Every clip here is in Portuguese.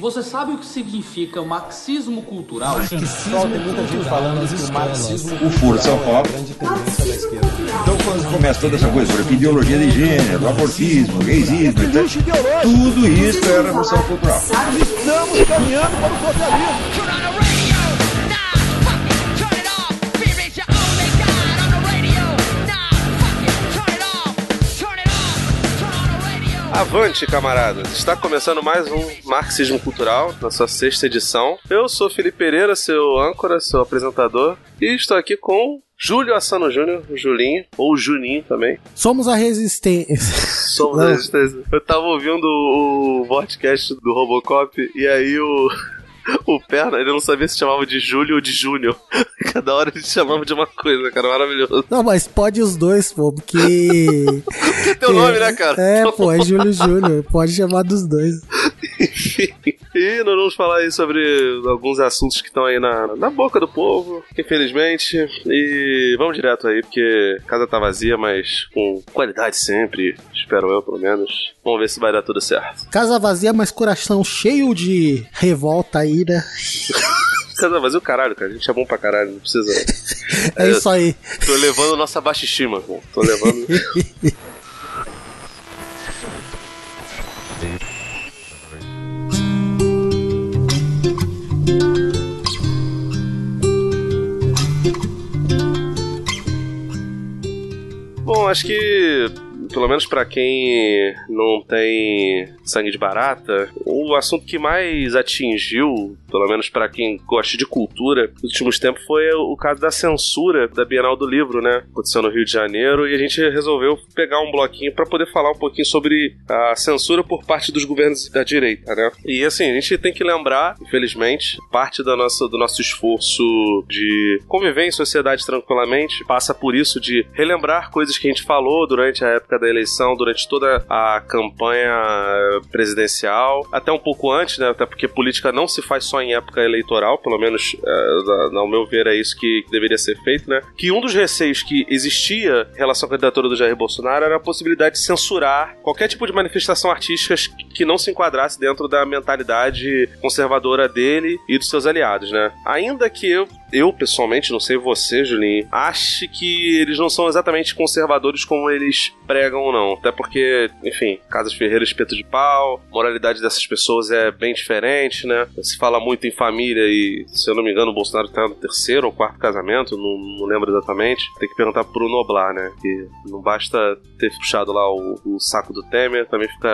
Você sabe o que significa marxismo cultural? Pessoal, tem muita gente falando que o marxismo O Foro de São é Paulo. grande tendência da esquerda. Então, quando começa toda essa coisa sobre ideologia de gênero, abortismo, gaysismo, etc., tudo isso é revolução cultural. Turn on the radio, Avante, camaradas! Está começando mais um Marxismo Cultural, na sua sexta edição. Eu sou Felipe Pereira, seu âncora, seu apresentador, e estou aqui com Júlio Assano Júnior, Julinho, ou Juninho também. Somos a resistência. Somos Não. a resistência. Eu tava ouvindo o podcast do Robocop, e aí o. O Perna, ele não sabia se chamava de Júlio ou de Júnior. Cada hora ele chamava de uma coisa, cara, maravilhoso. Não, mas pode os dois, pô, porque. Que teu nome, né, cara? É, pô, é Júlio Júnior. Pode chamar dos dois. e nós vamos falar aí sobre alguns assuntos que estão aí na, na boca do povo, infelizmente. E vamos direto aí, porque a casa tá vazia, mas com qualidade sempre, espero eu, pelo menos. Vamos ver se vai dar tudo certo. Casa vazia, mas coração cheio de revolta, ira. Casa vazia o caralho, cara. A gente é bom pra caralho, não precisa. É isso aí. Tô levando nossa baixa estima, pô. Tô levando. Bom, acho que pelo menos pra quem não tem sangue de barata, o assunto que mais atingiu, pelo menos pra quem gosta de cultura, nos últimos tempos foi o caso da censura da Bienal do Livro, né? Aconteceu no Rio de Janeiro e a gente resolveu pegar um bloquinho pra poder falar um pouquinho sobre a censura por parte dos governos da direita, né? E assim, a gente tem que lembrar, infelizmente, parte da nossa, do nosso esforço de conviver em sociedade tranquilamente passa por isso de relembrar coisas que a gente falou durante a época da eleição, durante toda a campanha presidencial, até um pouco antes, né? Até porque política não se faz só em época eleitoral, pelo menos, é, ao meu ver, é isso que deveria ser feito, né? Que um dos receios que existia em relação à candidatura do Jair Bolsonaro era a possibilidade de censurar qualquer tipo de manifestação artística que não se enquadrasse dentro da mentalidade conservadora dele e dos seus aliados, né? Ainda que eu eu, pessoalmente, não sei você, Julinho, acho que eles não são exatamente conservadores como eles pregam não. Até porque, enfim, Casas Ferreira, espeto de pau, moralidade dessas pessoas é bem diferente, né? Se fala muito em família e, se eu não me engano, o Bolsonaro tá no terceiro ou quarto casamento, não, não lembro exatamente. Tem que perguntar pro Noblar, né? Que não basta ter puxado lá o, o saco do Temer, também fica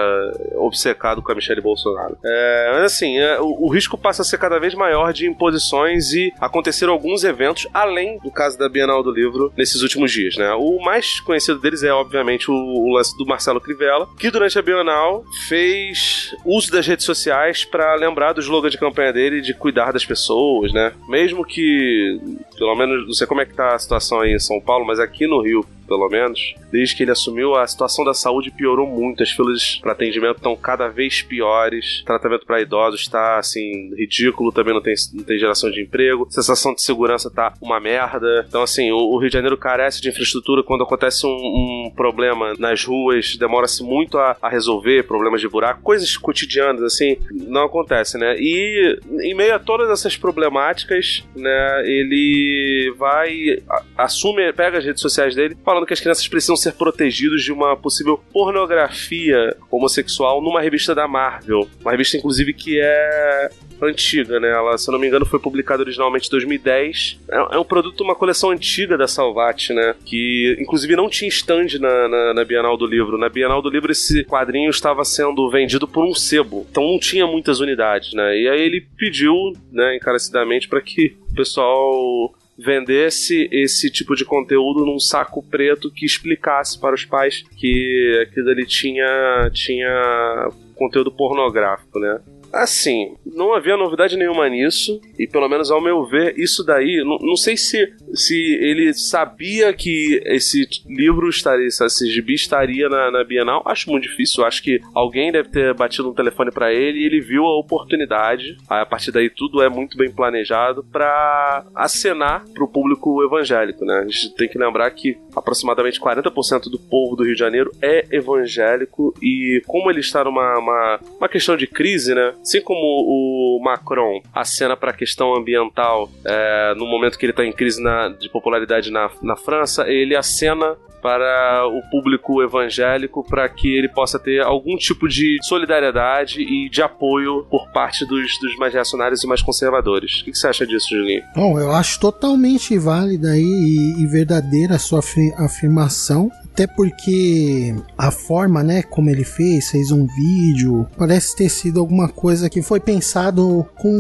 obcecado com a Michelle Bolsonaro. É, mas assim, é, o, o risco passa a ser cada vez maior de imposições e acontecer alguns eventos, além do caso da Bienal do Livro, nesses últimos dias, né? O mais conhecido deles é, obviamente, o, o lance do Marcelo Crivella, que durante a Bienal fez uso das redes sociais para lembrar do slogan de campanha dele de cuidar das pessoas, né? Mesmo que, pelo menos, não sei como é que tá a situação aí em São Paulo, mas aqui no Rio, pelo menos, desde que ele assumiu, a situação da saúde piorou muito. As filas para atendimento estão cada vez piores. Tratamento para idosos está assim ridículo, também não tem, não tem geração de emprego. Sensação de segurança tá uma merda. Então, assim, o, o Rio de Janeiro carece de infraestrutura. Quando acontece um, um problema nas ruas, demora-se muito a, a resolver problemas de buraco, coisas cotidianas, assim, não acontece, né? E em meio a todas essas problemáticas, né, ele vai, a- assume, pega as redes sociais dele, falando que as crianças precisam ser protegidas de uma possível pornografia homossexual numa revista da Marvel. Uma revista, inclusive, que é antiga, né? Ela, se eu não me engano, foi publicada originalmente em 2010. É, é um produto, uma coleção antiga da Salvat, né? Que, inclusive, não tinha stand na, na, na Bienal do Livro. Na Bienal do Livro, esse quadrinho estava sendo vendido por um sebo. Então, não tinha muitas unidades, né? E aí ele pediu, né, encarecidamente, para que o pessoal vendesse esse tipo de conteúdo num saco preto que explicasse para os pais que aquilo ali tinha, tinha conteúdo pornográfico, né? Assim, não havia novidade nenhuma nisso, e pelo menos ao meu ver, isso daí, não, não sei se, se ele sabia que esse livro estaria, esse gibi estaria na, na Bienal, acho muito difícil. Acho que alguém deve ter batido um telefone para ele e ele viu a oportunidade. A partir daí tudo é muito bem planejado para acenar pro público evangélico, né? A gente tem que lembrar que aproximadamente 40% do povo do Rio de Janeiro é evangélico e como ele está numa uma, uma questão de crise, né? Assim como o Macron acena para a questão ambiental é, no momento que ele está em crise na, de popularidade na, na França, ele acena para o público evangélico para que ele possa ter algum tipo de solidariedade e de apoio por parte dos, dos mais reacionários e mais conservadores. O que, você acha disso, Julinho? Bom, eu acho totalmente válida e, e verdadeira a sua afir- afirmação. Até porque a forma, né, como ele fez, fez um vídeo, parece ter sido alguma coisa que foi pensado com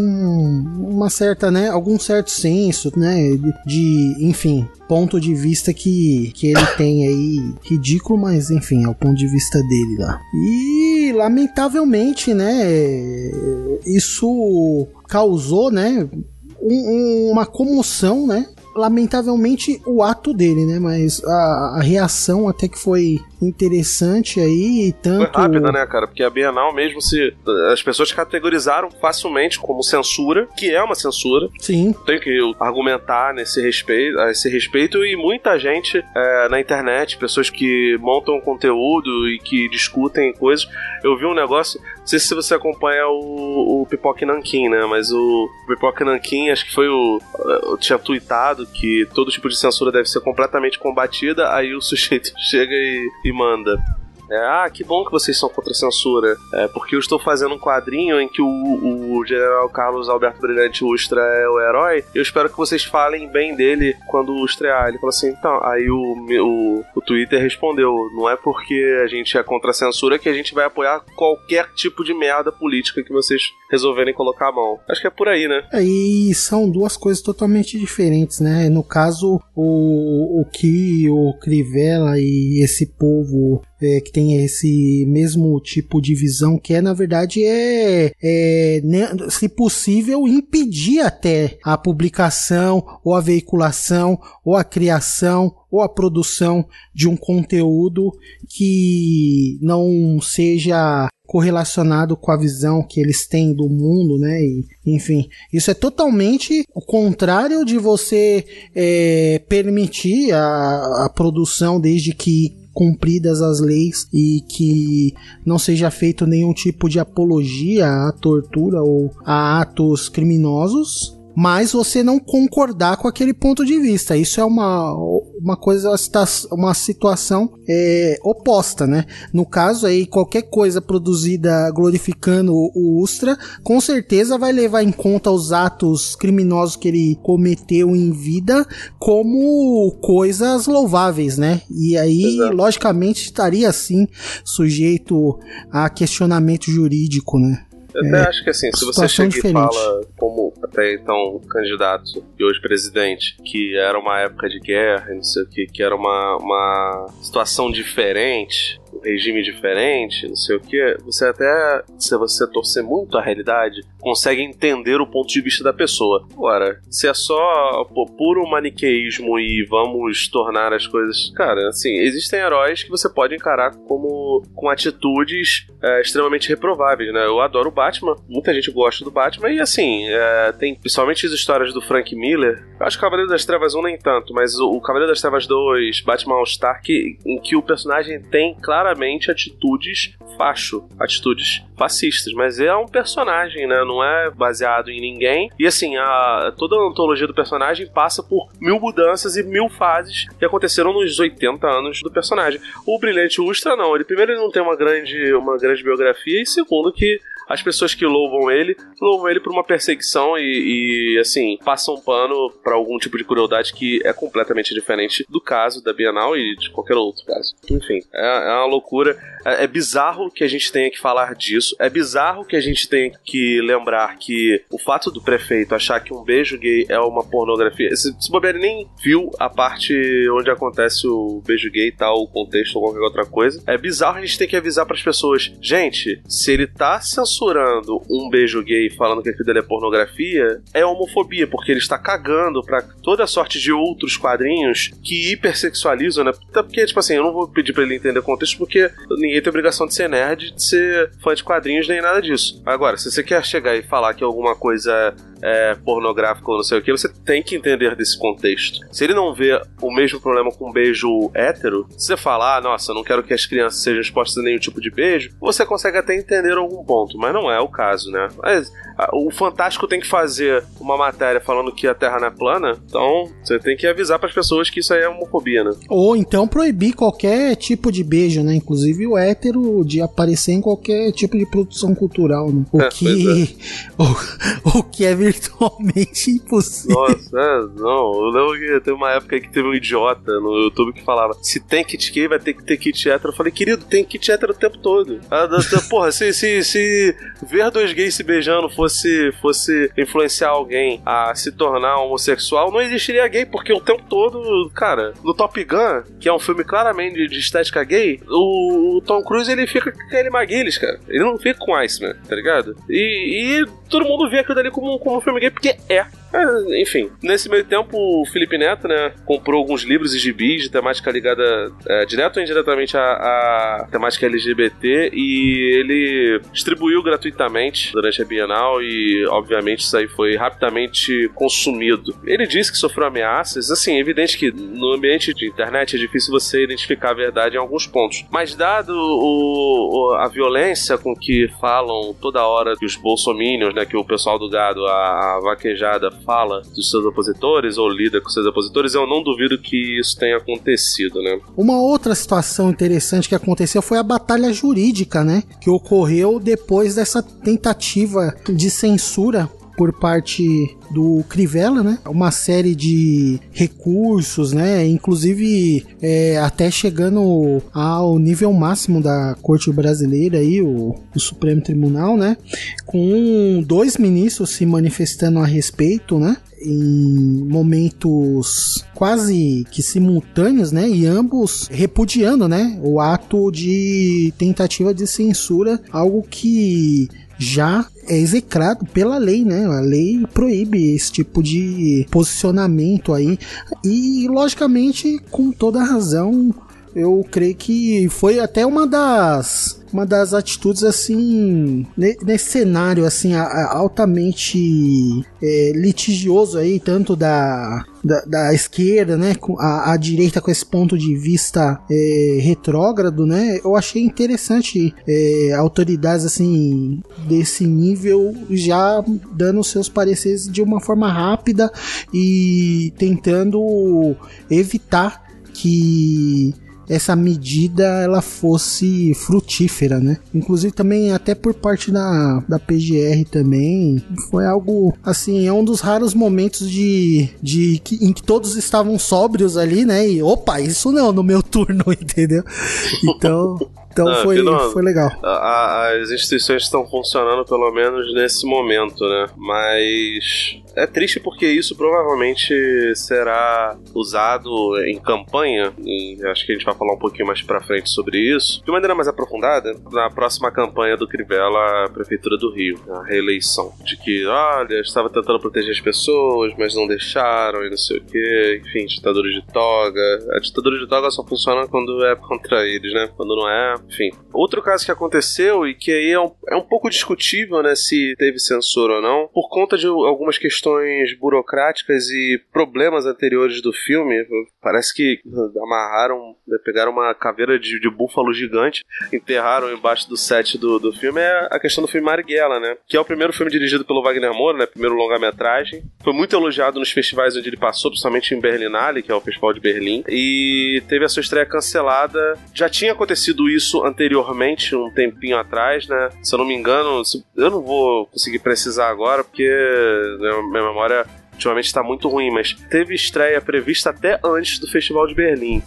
uma certa, né, algum certo senso, né, de, de, enfim, ponto de vista que, que ele tem aí, ridículo, mas enfim, é o ponto de vista dele lá. E lamentavelmente, né, isso causou, né, um- um- uma comoção, né? Lamentavelmente o ato dele, né? Mas a, a reação até que foi interessante aí, e tanto. Foi rápida, né, cara? Porque a Bienal mesmo se. As pessoas categorizaram facilmente como censura, que é uma censura. Sim, Tem que argumentar nesse respeito, a esse respeito, e muita gente é, na internet, pessoas que montam conteúdo e que discutem coisas. Eu vi um negócio, sei se você acompanha o, o Pipoque Nankin, né? Mas o Pipoque Nankin, acho que foi o. Eu tinha tweetado que todo tipo de censura deve ser completamente combatida, aí o sujeito chega e, e manda. É, ah, que bom que vocês são contra a censura. É, porque eu estou fazendo um quadrinho em que o, o general Carlos Alberto Brilhante Ustra é o herói. Eu espero que vocês falem bem dele quando estrear. Ele falou assim: então. Aí o, o, o Twitter respondeu: não é porque a gente é contra a censura que a gente vai apoiar qualquer tipo de merda política que vocês resolverem colocar a mão. Acho que é por aí, né? aí são duas coisas totalmente diferentes, né? No caso, o, o que o Crivella e esse povo é, que tem esse mesmo tipo de visão que é na verdade é, é né, se possível impedir até a publicação ou a veiculação ou a criação ou a produção de um conteúdo que não seja correlacionado com a visão que eles têm do mundo, né? E, enfim, isso é totalmente o contrário de você é, permitir a, a produção desde que cumpridas as leis e que não seja feito nenhum tipo de apologia à tortura ou a atos criminosos mas você não concordar com aquele ponto de vista. Isso é uma, uma coisa, uma situação é, oposta, né? No caso aí, qualquer coisa produzida glorificando o Ustra, com certeza vai levar em conta os atos criminosos que ele cometeu em vida como coisas louváveis, né? E aí, Exato. logicamente, estaria assim sujeito a questionamento jurídico, né? Eu até acho que assim, se você chega e diferente. fala, como até então candidato e hoje presidente, que era uma época de guerra, e não sei o que, que era uma, uma situação diferente, um regime diferente, não sei o que, você até, se você torcer muito a realidade, consegue entender o ponto de vista da pessoa. Agora, se é só pô, puro maniqueísmo e vamos tornar as coisas. Cara, assim, existem heróis que você pode encarar como com atitudes é, extremamente reprováveis, né? Eu adoro o Batman, muita gente gosta do Batman, e assim, é, tem principalmente as histórias do Frank Miller. Eu acho que o Cavaleiro das Trevas 1 nem tanto, mas o, Cavaleiro das Trevas 2, Batman All-Star, em que o personagem tem claramente atitudes facho, atitudes fascistas, mas é um personagem, né? Não é baseado em ninguém. E assim, a, toda a antologia do personagem passa por mil mudanças e mil fases que aconteceram nos 80 anos do personagem. O Brilhante Ustra não, ele primeiro ele não tem uma grande, uma grande biografia e segundo que as pessoas que louvam ele, louvam ele por uma perseguição e, e, assim, passam pano pra algum tipo de crueldade que é completamente diferente do caso da Bienal e de qualquer outro caso. Enfim, é, é uma loucura. É, é bizarro que a gente tenha que falar disso. É bizarro que a gente tenha que lembrar que o fato do prefeito achar que um beijo gay é uma pornografia. Se, se bobear, nem viu a parte onde acontece o beijo gay e tal, o contexto ou qualquer outra coisa. É bizarro a gente ter que avisar pras pessoas: gente, se ele tá censurando censurando um beijo gay falando que aquilo é pornografia é homofobia, porque ele está cagando pra toda sorte de outros quadrinhos que hipersexualizam, né? Até porque, tipo assim, eu não vou pedir pra ele entender o contexto, porque ninguém tem obrigação de ser nerd, de ser fã de quadrinhos, nem nada disso. Agora, se você quer chegar e falar que alguma coisa é pornográfica ou não sei o que, você tem que entender desse contexto. Se ele não vê o mesmo problema com um beijo hétero, se você falar, ah, nossa, eu não quero que as crianças sejam expostas a nenhum tipo de beijo, você consegue até entender algum ponto, mas não é o caso, né? Mas ah, o Fantástico tem que fazer uma matéria falando que a Terra não é plana, então você tem que avisar para as pessoas que isso aí é homofobia, né? Ou então proibir qualquer tipo de beijo, né? Inclusive o hétero de aparecer em qualquer tipo de produção cultural, né? O É, que. O, o que é virtualmente impossível. Nossa, é, não, eu lembro que teve uma época que teve um idiota no YouTube que falava: se tem kit gay, vai ter que ter kit hétero. Eu falei, querido, tem kit hétero o tempo todo. Porra, se, se, se ver dois gays se beijando fosse, fosse influenciar alguém a se tornar homossexual, não existiria gay, porque o tempo todo, cara, no Top Gun, que é um filme claramente de estética gay, o, Tom Cruise ele fica com aquele McGillis, cara. Ele não fica com Iceman, tá ligado? E, e todo mundo vê aquilo dali como, como um filme gay, porque é. É, Enfim, nesse meio tempo, o Felipe Neto, né, comprou alguns livros e gibis de temática ligada é, direto ou indiretamente à temática LGBT e ele distribuiu gratuitamente durante a Bienal e, obviamente, isso aí foi rapidamente consumido. Ele disse que sofreu ameaças, assim, é evidente que no ambiente de internet é difícil você identificar a verdade em alguns pontos, mas dado o- a violência com que falam toda hora que os bolsominions, né, que o pessoal do gado, a, a vaquejada fala dos seus opositores ou lida com seus opositores, eu não duvido que isso tenha acontecido, né? Uma outra situação interessante que aconteceu foi a batalha jurídica, né? Que ocorreu depois dessa tentativa de censura por parte do Crivella, né? Uma série de recursos, né? Inclusive é, até chegando ao nível máximo da Corte Brasileira aí, o, o Supremo Tribunal, né? Com dois ministros se manifestando a respeito, né? Em momentos quase que simultâneos, né? E ambos repudiando, né? O ato de tentativa de censura, algo que já é execrado pela lei, né? A lei proíbe esse tipo de posicionamento aí. E, logicamente, com toda razão, eu creio que foi até uma das uma das atitudes assim ne- nesse cenário assim altamente é, litigioso aí tanto da, da, da esquerda né a, a direita com esse ponto de vista é, retrógrado né eu achei interessante é, autoridades assim desse nível já dando seus pareceres de uma forma rápida e tentando evitar que essa medida ela fosse frutífera, né? Inclusive também até por parte da, da PGR também foi algo assim, é um dos raros momentos de, de que, em que todos estavam sóbrios ali, né? E opa, isso não no meu turno, entendeu? Então, então Ah, foi, não- foi legal. A- a- as instituições estão funcionando pelo menos nesse momento, né? Mas é triste porque isso provavelmente será usado em campanha, e acho que a gente vai falar um pouquinho mais pra frente sobre isso, de maneira mais aprofundada, na próxima campanha do Crivella à Prefeitura do Rio, a reeleição. De que, olha, estava tentando proteger as pessoas, mas não deixaram e não sei o que, enfim, ditadura de toga. A ditadura de toga só funciona quando é contra eles, né? Quando não é, enfim. Outro caso que aconteceu e que aí é um, é um pouco discutível, né, se teve censura ou não, por conta de algumas questões burocráticas e problemas anteriores do filme. Parece que amarraram, né, pegaram uma caveira de, de búfalo gigante, enterraram embaixo do set do, do filme. É a questão do filme Marighella, né? Que é o primeiro filme dirigido pelo Wagner Moura, né? Primeiro longa-metragem. Foi muito elogiado nos festivais onde ele passou, principalmente em Berlinale, que é o Festival de Berlim. E teve a sua estreia cancelada. Já tinha acontecido isso anteriormente, um tempinho atrás, né? Se eu não me engano, eu não vou conseguir precisar agora, porque né, minha memória ultimamente está muito ruim, mas teve estreia prevista até antes do Festival de Berlim,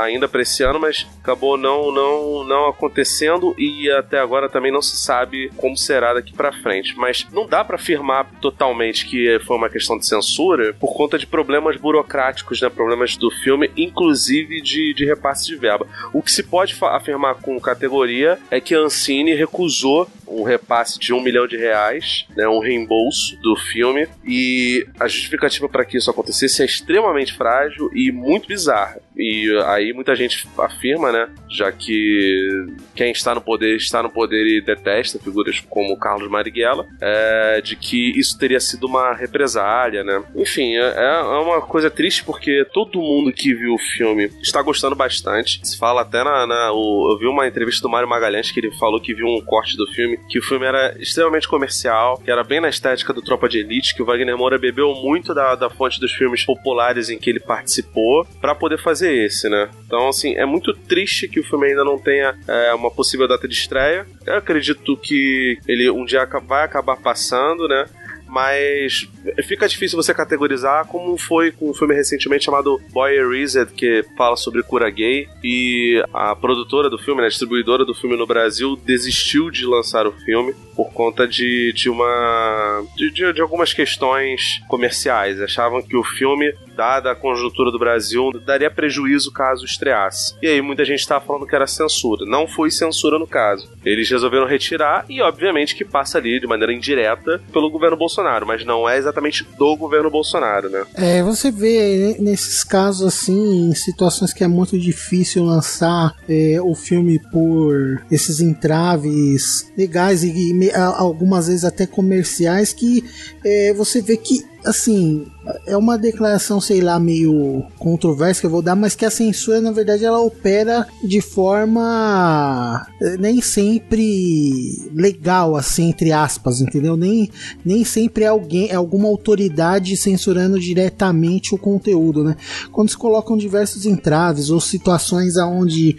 ainda para esse ano, mas acabou não, não, não acontecendo e até agora também não se sabe como será daqui para frente. Mas não dá para afirmar totalmente que foi uma questão de censura por conta de problemas burocráticos, né, problemas do filme, inclusive de, de repasse de verba. O que se pode afirmar com categoria é que a Ancine recusou um, repasse de um milhão de reais, né, um reembolso do filme, e a justificativa para que isso acontecesse é extremamente frágil e muito bizarra. E aí muita gente afirma, né, já que quem está no poder está no poder e detesta figuras como Carlos Marighella, é, de que isso teria sido uma represália, né? Enfim, é, é uma coisa triste porque todo mundo que viu o filme está gostando bastante. Se fala até na, na o, eu vi uma entrevista do Mário Magalhães que ele falou que viu um corte do filme, que o filme era extremamente comercial, que era bem na estética do Tropa de Elite, que o Wagner Moura bebeu muito da, da fonte dos filmes populares em que ele participou para poder fazer esse, né? Então, assim, é muito triste que o filme ainda não tenha é, uma possível data de estreia. Eu acredito que ele um dia vai acabar passando, né? mas fica difícil você categorizar como foi com um filme recentemente chamado Boy Erased, que fala sobre cura gay, e a produtora do filme, né, a distribuidora do filme no Brasil, desistiu de lançar o filme por conta de, de uma. De, de, de algumas questões comerciais. Achavam que o filme, dada a conjuntura do Brasil, daria prejuízo caso estreasse. E aí muita gente estava falando que era censura. Não foi censura no caso. Eles resolveram retirar e, obviamente, que passa ali de maneira indireta pelo governo Bolsonaro, mas não é exatamente do governo Bolsonaro, né? É, você vê nesses casos assim, em situações que é muito difícil lançar é, o filme por esses entraves legais e, e algumas vezes até comerciais que é, você vê que assim, é uma declaração, sei lá, meio controversa que eu vou dar, mas que a censura, na verdade, ela opera de forma eh, nem sempre legal, assim, entre aspas, entendeu? Nem, nem sempre é alguém, é alguma autoridade censurando diretamente o conteúdo, né? Quando se colocam diversos entraves ou situações aonde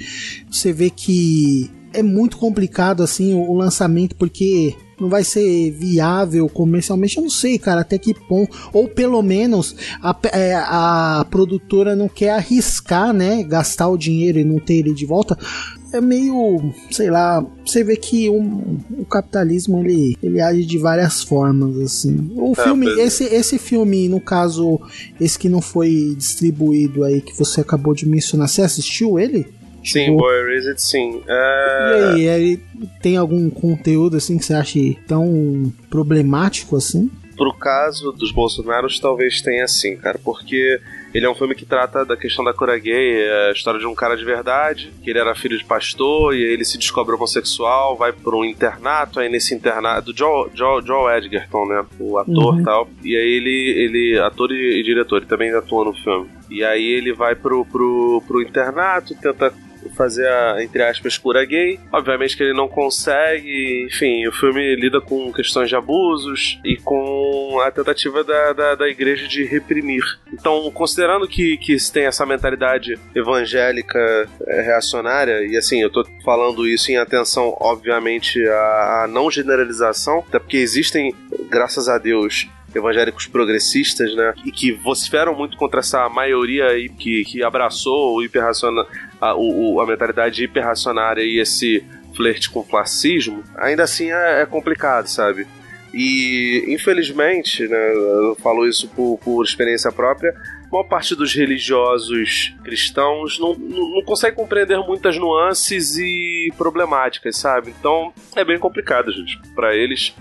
você vê que é muito complicado assim o lançamento porque não vai ser viável comercialmente, eu não sei, cara, até que ponto. Ou pelo menos a, é, a produtora não quer arriscar, né? Gastar o dinheiro e não ter ele de volta. É meio, sei lá, você vê que um, o capitalismo ele, ele age de várias formas, assim. O é, filme, esse, esse filme, no caso, esse que não foi distribuído aí, que você acabou de mencionar, você assistiu ele? Sim, tipo, Boy Erased, sim. É... E aí, ele tem algum conteúdo assim que você acha tão problemático assim? Pro caso dos Bolsonaros, talvez tenha sim, cara, porque ele é um filme que trata da questão da cura gay, é a história de um cara de verdade, que ele era filho de pastor, e aí ele se descobre homossexual, vai para um internato, aí nesse internato, do Joe, Joe, Joe Edgerton, né, o ator e uhum. tal, e aí ele, ele ator e, e diretor, ele também atua no filme. E aí ele vai pro, pro, pro internato, tenta fazer a, entre aspas, cura gay. Obviamente que ele não consegue, enfim, o filme lida com questões de abusos e com a tentativa da, da, da igreja de reprimir. Então, considerando que, que tem essa mentalidade evangélica é, reacionária, e assim, eu tô falando isso em atenção, obviamente, à, à não generalização, até porque existem, graças a Deus, evangélicos progressistas, né? E que vociferam muito contra essa maioria aí que, que abraçou o hiperraciona, a, o, a mentalidade hiperracionária e esse flerte com o fascismo, ainda assim é, é complicado, sabe? E, infelizmente, né, eu falo isso por, por experiência própria, a maior parte dos religiosos cristãos não, não, não, consegue compreender muitas nuances e problemáticas, sabe? Então é bem complicado, gente, para eles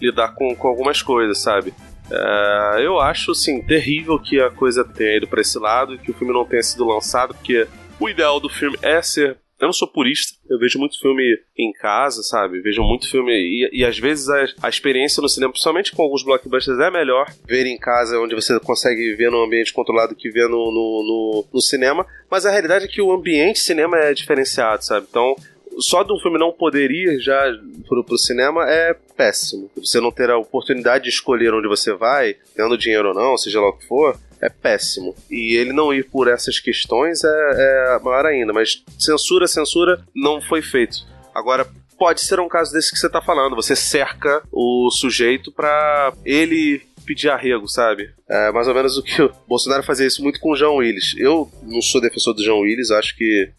lidar com, com algumas coisas, sabe? É, eu acho, assim, terrível que a coisa tenha ido pra esse lado e que o filme não tenha sido lançado, porque o ideal do filme é ser. Eu não sou purista, eu vejo muito filme em casa, sabe? Vejo muito filme. E, e às vezes a, a, experiência no cinema, principalmente com alguns blockbusters, é melhor ver em casa, onde você consegue ver num ambiente controlado que ver no, no, no, no cinema. Mas a realidade é que o ambiente cinema é diferenciado, sabe? Então só de um filme não poder ir já pro, pro cinema é péssimo. Você não ter a oportunidade de escolher onde você vai, tendo dinheiro ou não, seja lá o que for, é péssimo. E ele não ir por essas questões é, é maior ainda. Mas censura, censura não foi feito. Agora, pode ser um caso desse que você tá falando. Você cerca o sujeito para ele pedir arrego, sabe? É mais ou menos o que o Bolsonaro fazia isso muito com o João Willis. Eu não sou defensor do João Willis, acho que,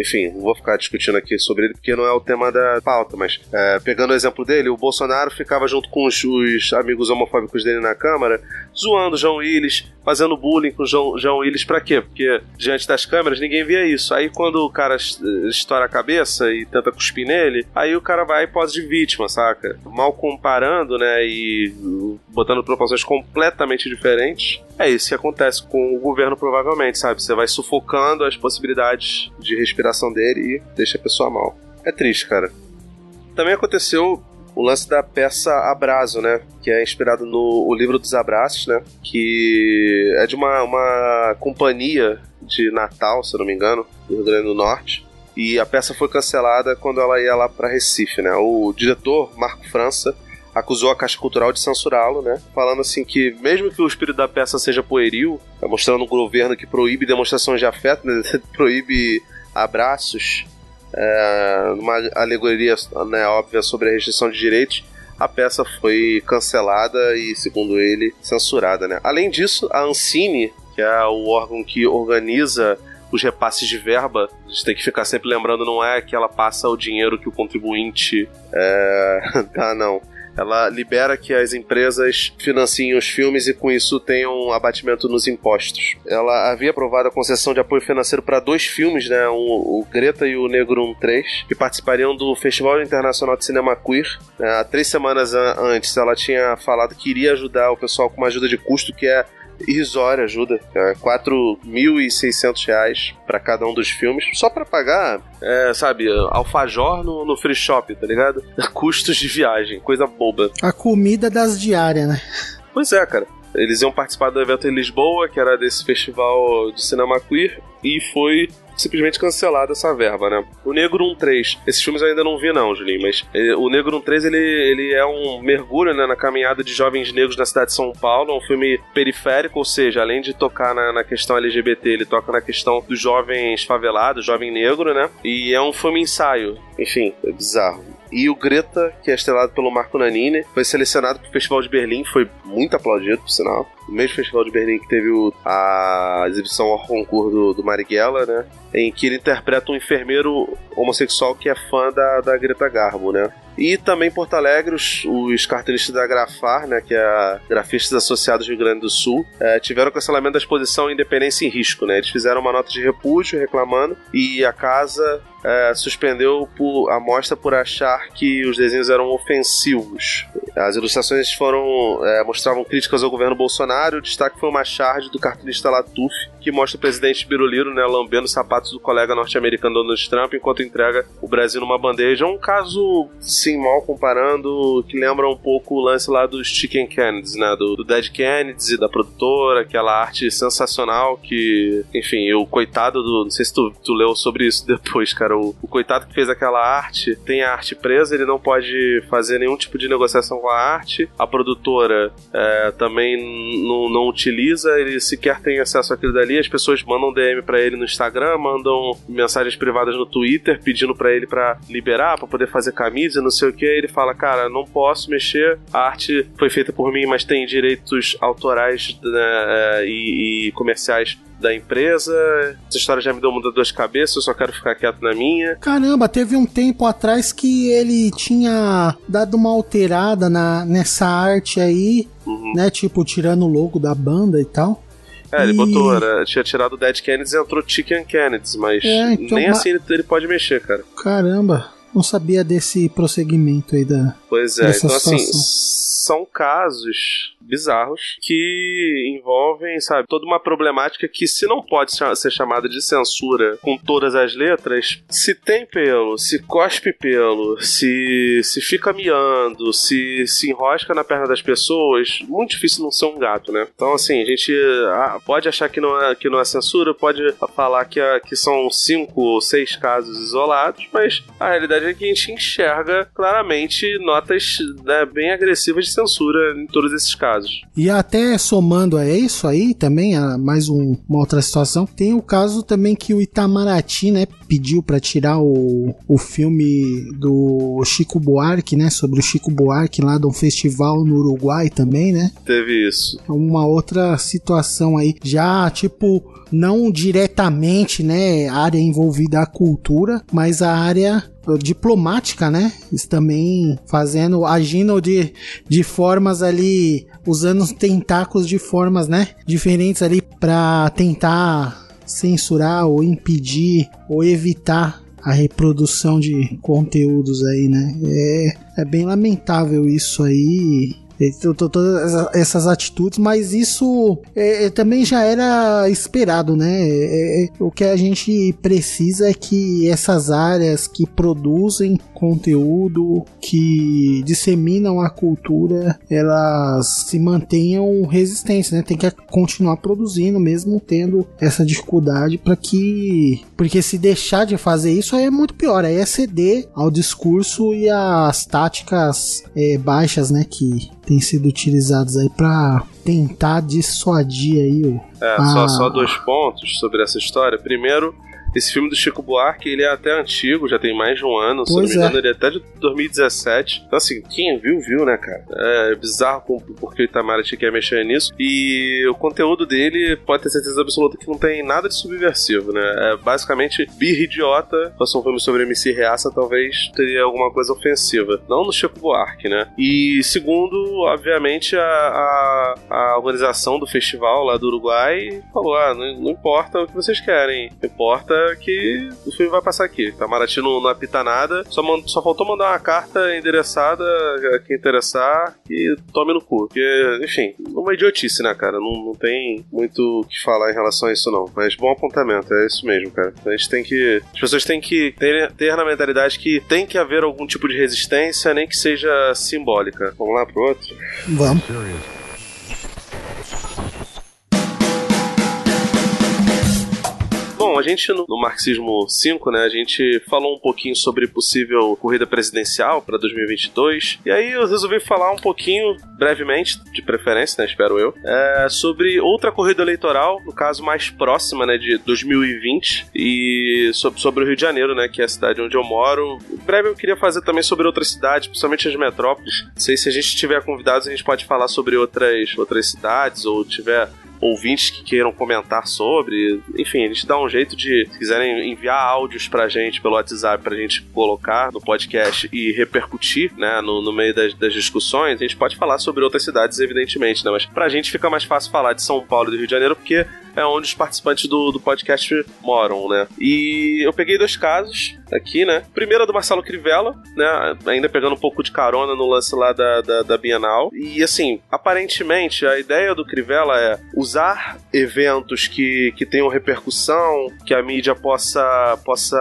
enfim, não vou ficar discutindo aqui sobre ele porque não é o tema da pauta, mas é, pegando o exemplo dele, o Bolsonaro ficava junto com os, os amigos homofóbicos dele na Câmara, zoando o João Willis, fazendo bullying com o João, João Willis pra quê? Porque diante das câmeras ninguém via isso. Aí quando o cara es- estoura a cabeça e tenta cuspir nele, aí o cara vai e pose de vítima, saca? Mal comparando, né, e botando proporções completamente diferentes, é isso que acontece com o governo provavelmente, sabe? Você vai sufocando as possibilidades de respiração dele e deixa a pessoa mal. É triste, cara. Também aconteceu o lance da peça Abraço, né? Que é inspirado no o livro dos abraços, né? Que é de uma, uma companhia de Natal, se eu não me engano, do Rio Grande do Norte. E a peça foi cancelada quando ela ia lá para Recife, né? O diretor, Marco França, acusou a Caixa Cultural de censurá-lo, né? Falando assim que, mesmo que o espírito da peça seja pueril, tá mostrando um governo que proíbe demonstrações de afeto, né? proíbe abraços, é, uma alegoria né, óbvia sobre a restrição de direitos, a peça foi cancelada e, segundo ele, censurada. Né? Além disso, a Ancine, que é o órgão que organiza os repasses de verba, a gente tem que ficar sempre lembrando, não é que ela passa o dinheiro que o contribuinte é, dá, não. Ela libera que as empresas financiem os filmes e com isso tenham um abatimento nos impostos. Ela havia aprovado a concessão de apoio financeiro para dois filmes, né, o, o Greta e o Negro 3, que participariam do Festival Internacional de Cinema Queer. É, há três semanas an- antes, ela tinha falado que iria ajudar o pessoal com uma ajuda de custo que é irrisória ajuda, é 4.600 reais para cada um dos filmes, só para pagar, é, sabe, alfajor no, no free shop, tá ligado? Custos de viagem, coisa boba. A comida das diárias, né? Pois é, cara. Eles iam participar do evento em Lisboa, que era desse festival de cinema queer, e foi simplesmente cancelada essa verba, né? O Negro 13, esses filmes eu ainda não vi não, Julinho, mas eh, o Negro 13 ele, ele é um mergulho né, na caminhada de jovens negros na cidade de São Paulo, é um filme periférico, ou seja, além de tocar na, na questão LGBT, ele toca na questão dos jovens favelados, jovem negro, né? E é um filme ensaio, enfim, é bizarro. E o Greta, que é estrelado pelo Marco Nanini, foi selecionado para o Festival de Berlim, foi muito aplaudido, por sinal. O mesmo Festival de Berlim que teve o- a exibição ao concurso do, do Marighella, né? Em que ele interpreta um enfermeiro homossexual que é fã da, da Greta Garbo, né? E também em Porto Alegre, os, os cartunistas da Grafar, né, que é a Grafistas Associados do Rio Grande do Sul, eh, tiveram cancelamento da exposição Independência em Risco. Né? Eles fizeram uma nota de repúdio reclamando e a casa eh, suspendeu por- a mostra por achar que os desenhos eram ofensivos. As ilustrações foram eh, mostravam críticas ao governo Bolsonaro. O destaque foi uma charge do cartunista Latuf, que mostra o presidente Biruliro né, lambendo os sapatos do colega norte-americano Donald Trump enquanto entrega o Brasil numa bandeja. Um caso, sim, mal comparando, que lembra um pouco o lance lá dos Chicken Kennedys, né? Do, do Dead Kennedys e da produtora, aquela arte sensacional que, enfim, o coitado do. Não sei se tu, tu leu sobre isso depois, cara. O, o coitado que fez aquela arte tem a arte presa, ele não pode fazer nenhum tipo de negociação com a arte. A produtora é, também n- não utiliza, ele sequer tem acesso àquilo dali. As pessoas mandam DM pra ele no Instagram, mandam mensagens privadas no Twitter pedindo pra ele pra liberar, pra poder fazer camisa, não sei o que. Ele fala, cara, não posso mexer. A arte foi feita por mim, mas tem direitos autorais né, é, e, e comerciais da empresa. Essa história já me deu muita dor de cabeça, eu só quero ficar quieto na minha. Caramba, teve um tempo atrás que ele tinha dado uma alterada na, nessa arte aí, né? Tipo, tirando o logo da banda e tal. É, ele E- botou, era, tinha tirado o Dead Kennedys e entrou Chicken Kennedys, mas É, então, nem ma- assim ele, ele pode mexer, cara. Caramba, não sabia desse prosseguimento aí da. Pois é, então assim, situação. São casos bizarros que envolvem, sabe, toda uma problemática que se não pode ser chamada de censura com todas as letras, se tem pelo, se cospe pelo, se, se fica miando, se se enrosca na perna das pessoas, muito difícil não ser um gato, né? Então assim, a gente ah, pode achar que não é, que não é censura, pode falar que, é- que são cinco ou seis casos isolados, mas a realidade é que a gente enxerga claramente notas né, bem agressivas de censura em todos esses casos. E até somando a isso aí também, a mais um- uma outra situação, tem o caso também que o Itamaraty, né, pediu pra tirar o, o filme do Chico Buarque, né, sobre o Chico Buarque lá de um festival no Uruguai também, né? Teve isso. Uma outra situação aí, já tipo não diretamente, né, área envolvida a cultura, mas a área diplomática, né? Isso também fazendo, agindo de, de formas ali, usando os tentáculos de formas, né, diferentes ali pra tentar censurar ou impedir ou evitar a reprodução de conteúdos aí, né? É, é bem lamentável isso aí. E to- Todas essa- essas atitudes, mas isso é, é, também já era esperado, né? É, é, o que a gente precisa é que essas áreas que produzem conteúdo, que disseminam a cultura, elas se mantenham resistentes, né? Tem que continuar produzindo, mesmo tendo essa dificuldade, para que. Porque se deixar de fazer isso aí é muito pior, aí é ceder ao discurso e às táticas é, baixas, né? Que têm sido utilizadas aí para tentar dissuadir aí o. É, só, só dois pontos sobre essa história. Primeiro, esse filme do Chico Buarque, ele é até antigo, já tem mais de um ano, se eu não Pois me é. engano, ele é até de 2017. Então, assim, quem viu, viu, né, cara? É bizarro porque o Itamaraty quer mexer nisso. E o conteúdo dele pode ter certeza absoluta que não tem nada de subversivo, né? É basicamente birra idiota. Se fosse um filme sobre MC Reaça, talvez teria alguma coisa ofensiva. Não no Chico Buarque, né? E segundo, obviamente, a, a, a organização do festival lá do Uruguai falou: ah, não, não importa o que vocês querem, importa que o filme vai passar aqui. Itamaraty não, não apita nada, só, man- só faltou mandar uma carta endereçada a quem interessar e tome no cu. Porque, enfim, uma idiotice, né, cara? Não, não tem muito o que falar em relação a isso, não. Mas bom apontamento, é isso mesmo, cara. A gente tem que. As pessoas têm que ter, ter na mentalidade que tem que haver algum tipo de resistência, nem que seja simbólica. Vamos lá pro outro? Vamos. Bom, a gente no, Marxismo 5, né, a gente falou um pouquinho sobre possível corrida presidencial para 2022. E aí eu resolvi falar um pouquinho, brevemente, de preferência, né, espero eu, é, sobre outra corrida eleitoral, no caso mais próxima, né, de 2020, e sobre, sobre o Rio de Janeiro, né, que é a cidade onde eu moro. Em breve eu queria fazer também sobre outras cidades, principalmente as metrópoles. Não sei se a gente tiver convidados, a gente pode falar sobre outras, outras cidades, ou tiver ouvintes que queiram comentar sobre. Enfim, a gente dá um jeito de, se quiserem enviar áudios pra gente pelo WhatsApp pra gente colocar no podcast e repercutir, né, no, no meio das, das discussões, a gente pode falar sobre outras cidades, evidentemente, né, mas pra gente fica mais fácil falar de São Paulo e do Rio de Janeiro porque é onde os participantes do, do podcast moram, né. E eu peguei dois casos aqui, né. Primeiro é do Marcelo Crivella, né, ainda pegando um pouco de carona no lance lá da, da, da Bienal. E assim, aparentemente a ideia do Crivella é usar eventos que, que tenham repercussão, que a mídia possa, possa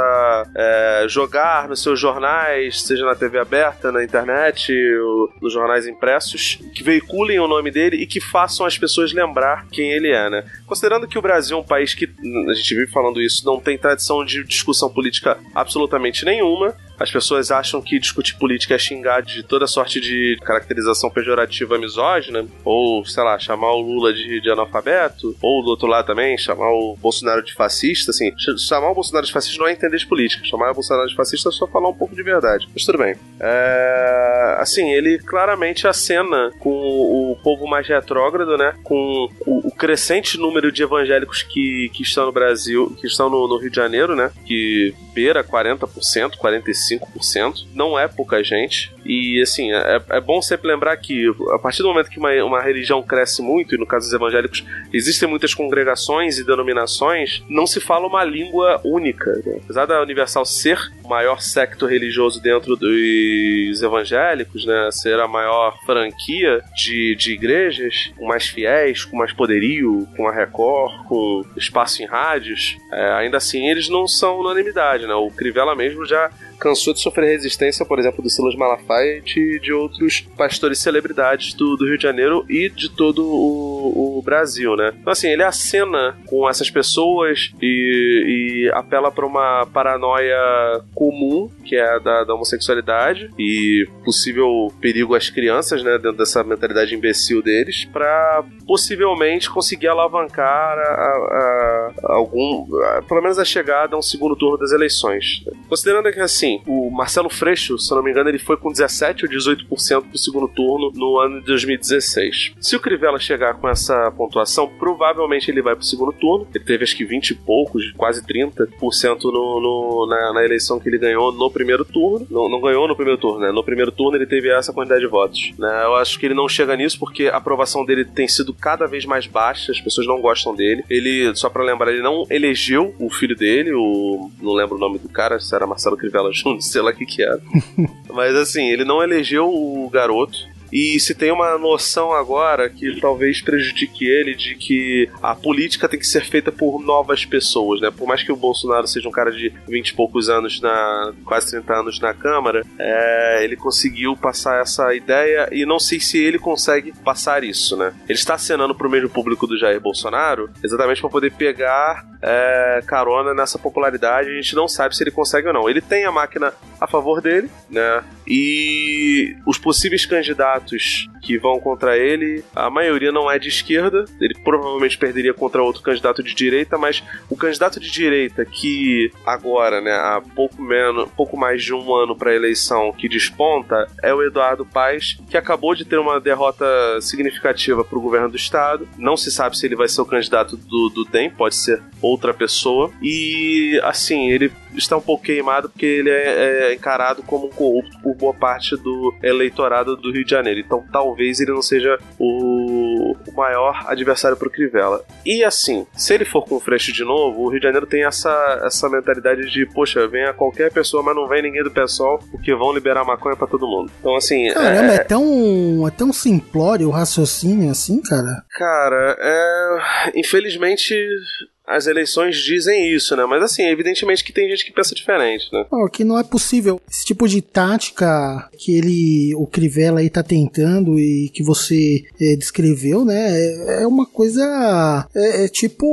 é, jogar nos seus jornais, seja na TV aberta, na internet, ou nos jornais impressos, que veiculem o nome dele e que façam as pessoas lembrar quem ele é, né? Considerando que o Brasil é um país que, a gente vive falando isso, não tem tradição de discussão política absolutamente nenhuma, as pessoas acham que discutir política é xingar de toda sorte de caracterização pejorativa misógina, ou, sei lá, chamar o Lula de, de analfabeto, ou do outro lado também, chamar o Bolsonaro de fascista, assim, ch- chamar o Bolsonaro de fascista não é entender de política, chamar o Bolsonaro de fascista é só falar um pouco de verdade. Mas tudo bem. É, assim, ele claramente acena com o, o povo mais retrógrado, né, com o, o crescente número de evangélicos que, que estão no Brasil, que estão no, no Rio de Janeiro, né, que beira 40%, 45%, não é pouca gente. E assim, é, é bom sempre lembrar que a partir do momento que uma, uma religião cresce muito, e no caso dos evangélicos existem muitas congregações e denominações, não se fala uma língua única. né? Apesar da Universal ser o maior secto religioso dentro dos evangélicos, né, ser a maior franquia de, de igrejas, com mais fiéis, com mais poderio, com a Record, com espaço em rádios, é, ainda assim eles não são unanimidade, né? O Crivella mesmo já cansou de sofrer resistência, por exemplo, do Silas Malafaia e de, outros pastores celebridades do, do Rio de Janeiro e de todo o, o Brasil, né? Então, assim, ele acena com essas pessoas e, e apela para uma paranoia comum, que é a da, da homossexualidade e possível perigo às crianças, né? Dentro dessa mentalidade imbecil deles, para possivelmente conseguir alavancar a, a- algum, a- pelo menos a chegada a um segundo turno das eleições. Considerando que assim, o Marcelo Freixo, se eu não me engano, ele foi com 17 ou 18% pro segundo turno no ano de 2016. Se o Crivella chegar com essa pontuação, provavelmente ele vai pro segundo turno. Ele teve acho que 20 e poucos, quase 30% no, no- na, na eleição que ele ganhou no primeiro turno. Não, não ganhou no primeiro turno, né? No primeiro turno ele teve essa quantidade de votos. Né? Eu acho que ele não chega nisso porque a aprovação dele tem sido cada vez mais baixa, as pessoas não gostam dele. Ele, só pra lembrar, ele não elegeu o filho dele, o. Não lembro o nome do cara, se era Marcelo Crivella Júnior, sei lá o que que era. Mas assim, ele não elegeu o garoto. E se tem uma noção agora que talvez prejudique ele de que a política tem que ser feita por novas pessoas, né? Por mais que o Bolsonaro seja um cara de 20 e poucos anos na. quase 30 anos na Câmara, é, ele conseguiu passar essa ideia e não sei se ele consegue passar isso, né? Ele está acenando pro mesmo público do Jair Bolsonaro exatamente para poder pegar é, carona nessa popularidade. A gente não sabe se ele consegue ou não. Ele tem a máquina a favor dele, né? E os possíveis candidatos que vão contra ele, a maioria não é de esquerda. Ele provavelmente perderia contra outro candidato de direita, mas o candidato de direita que agora, né, há pouco menos, pouco mais de um ano para a eleição que desponta é o Eduardo Paes, que acabou de ter uma derrota significativa para o governo do estado. Não se sabe se ele vai ser o candidato do, do DEM, pode ser outra pessoa. E assim, ele está um pouco queimado porque ele é, é encarado como um corrupto por boa parte do eleitorado do Rio de Janeiro. Então talvez ele não seja o, o maior adversário para o Crivella. E assim, se ele for com o Freixo de novo, o Rio de Janeiro tem essa, essa mentalidade de, poxa, venha qualquer pessoa, mas não vem ninguém do pessoal, porque vão liberar maconha para todo mundo. Então assim, Caramba, é, é tão, é tão simplório o raciocínio assim, cara. Cara, é. Infelizmente. As eleições dizem isso, né? Mas assim, evidentemente que tem gente que pensa diferente, né? Ó, que não é possível. Esse tipo de tática que ele, o Crivella aí tá tentando e que você é, descreveu, né? É, é uma coisa. É, é tipo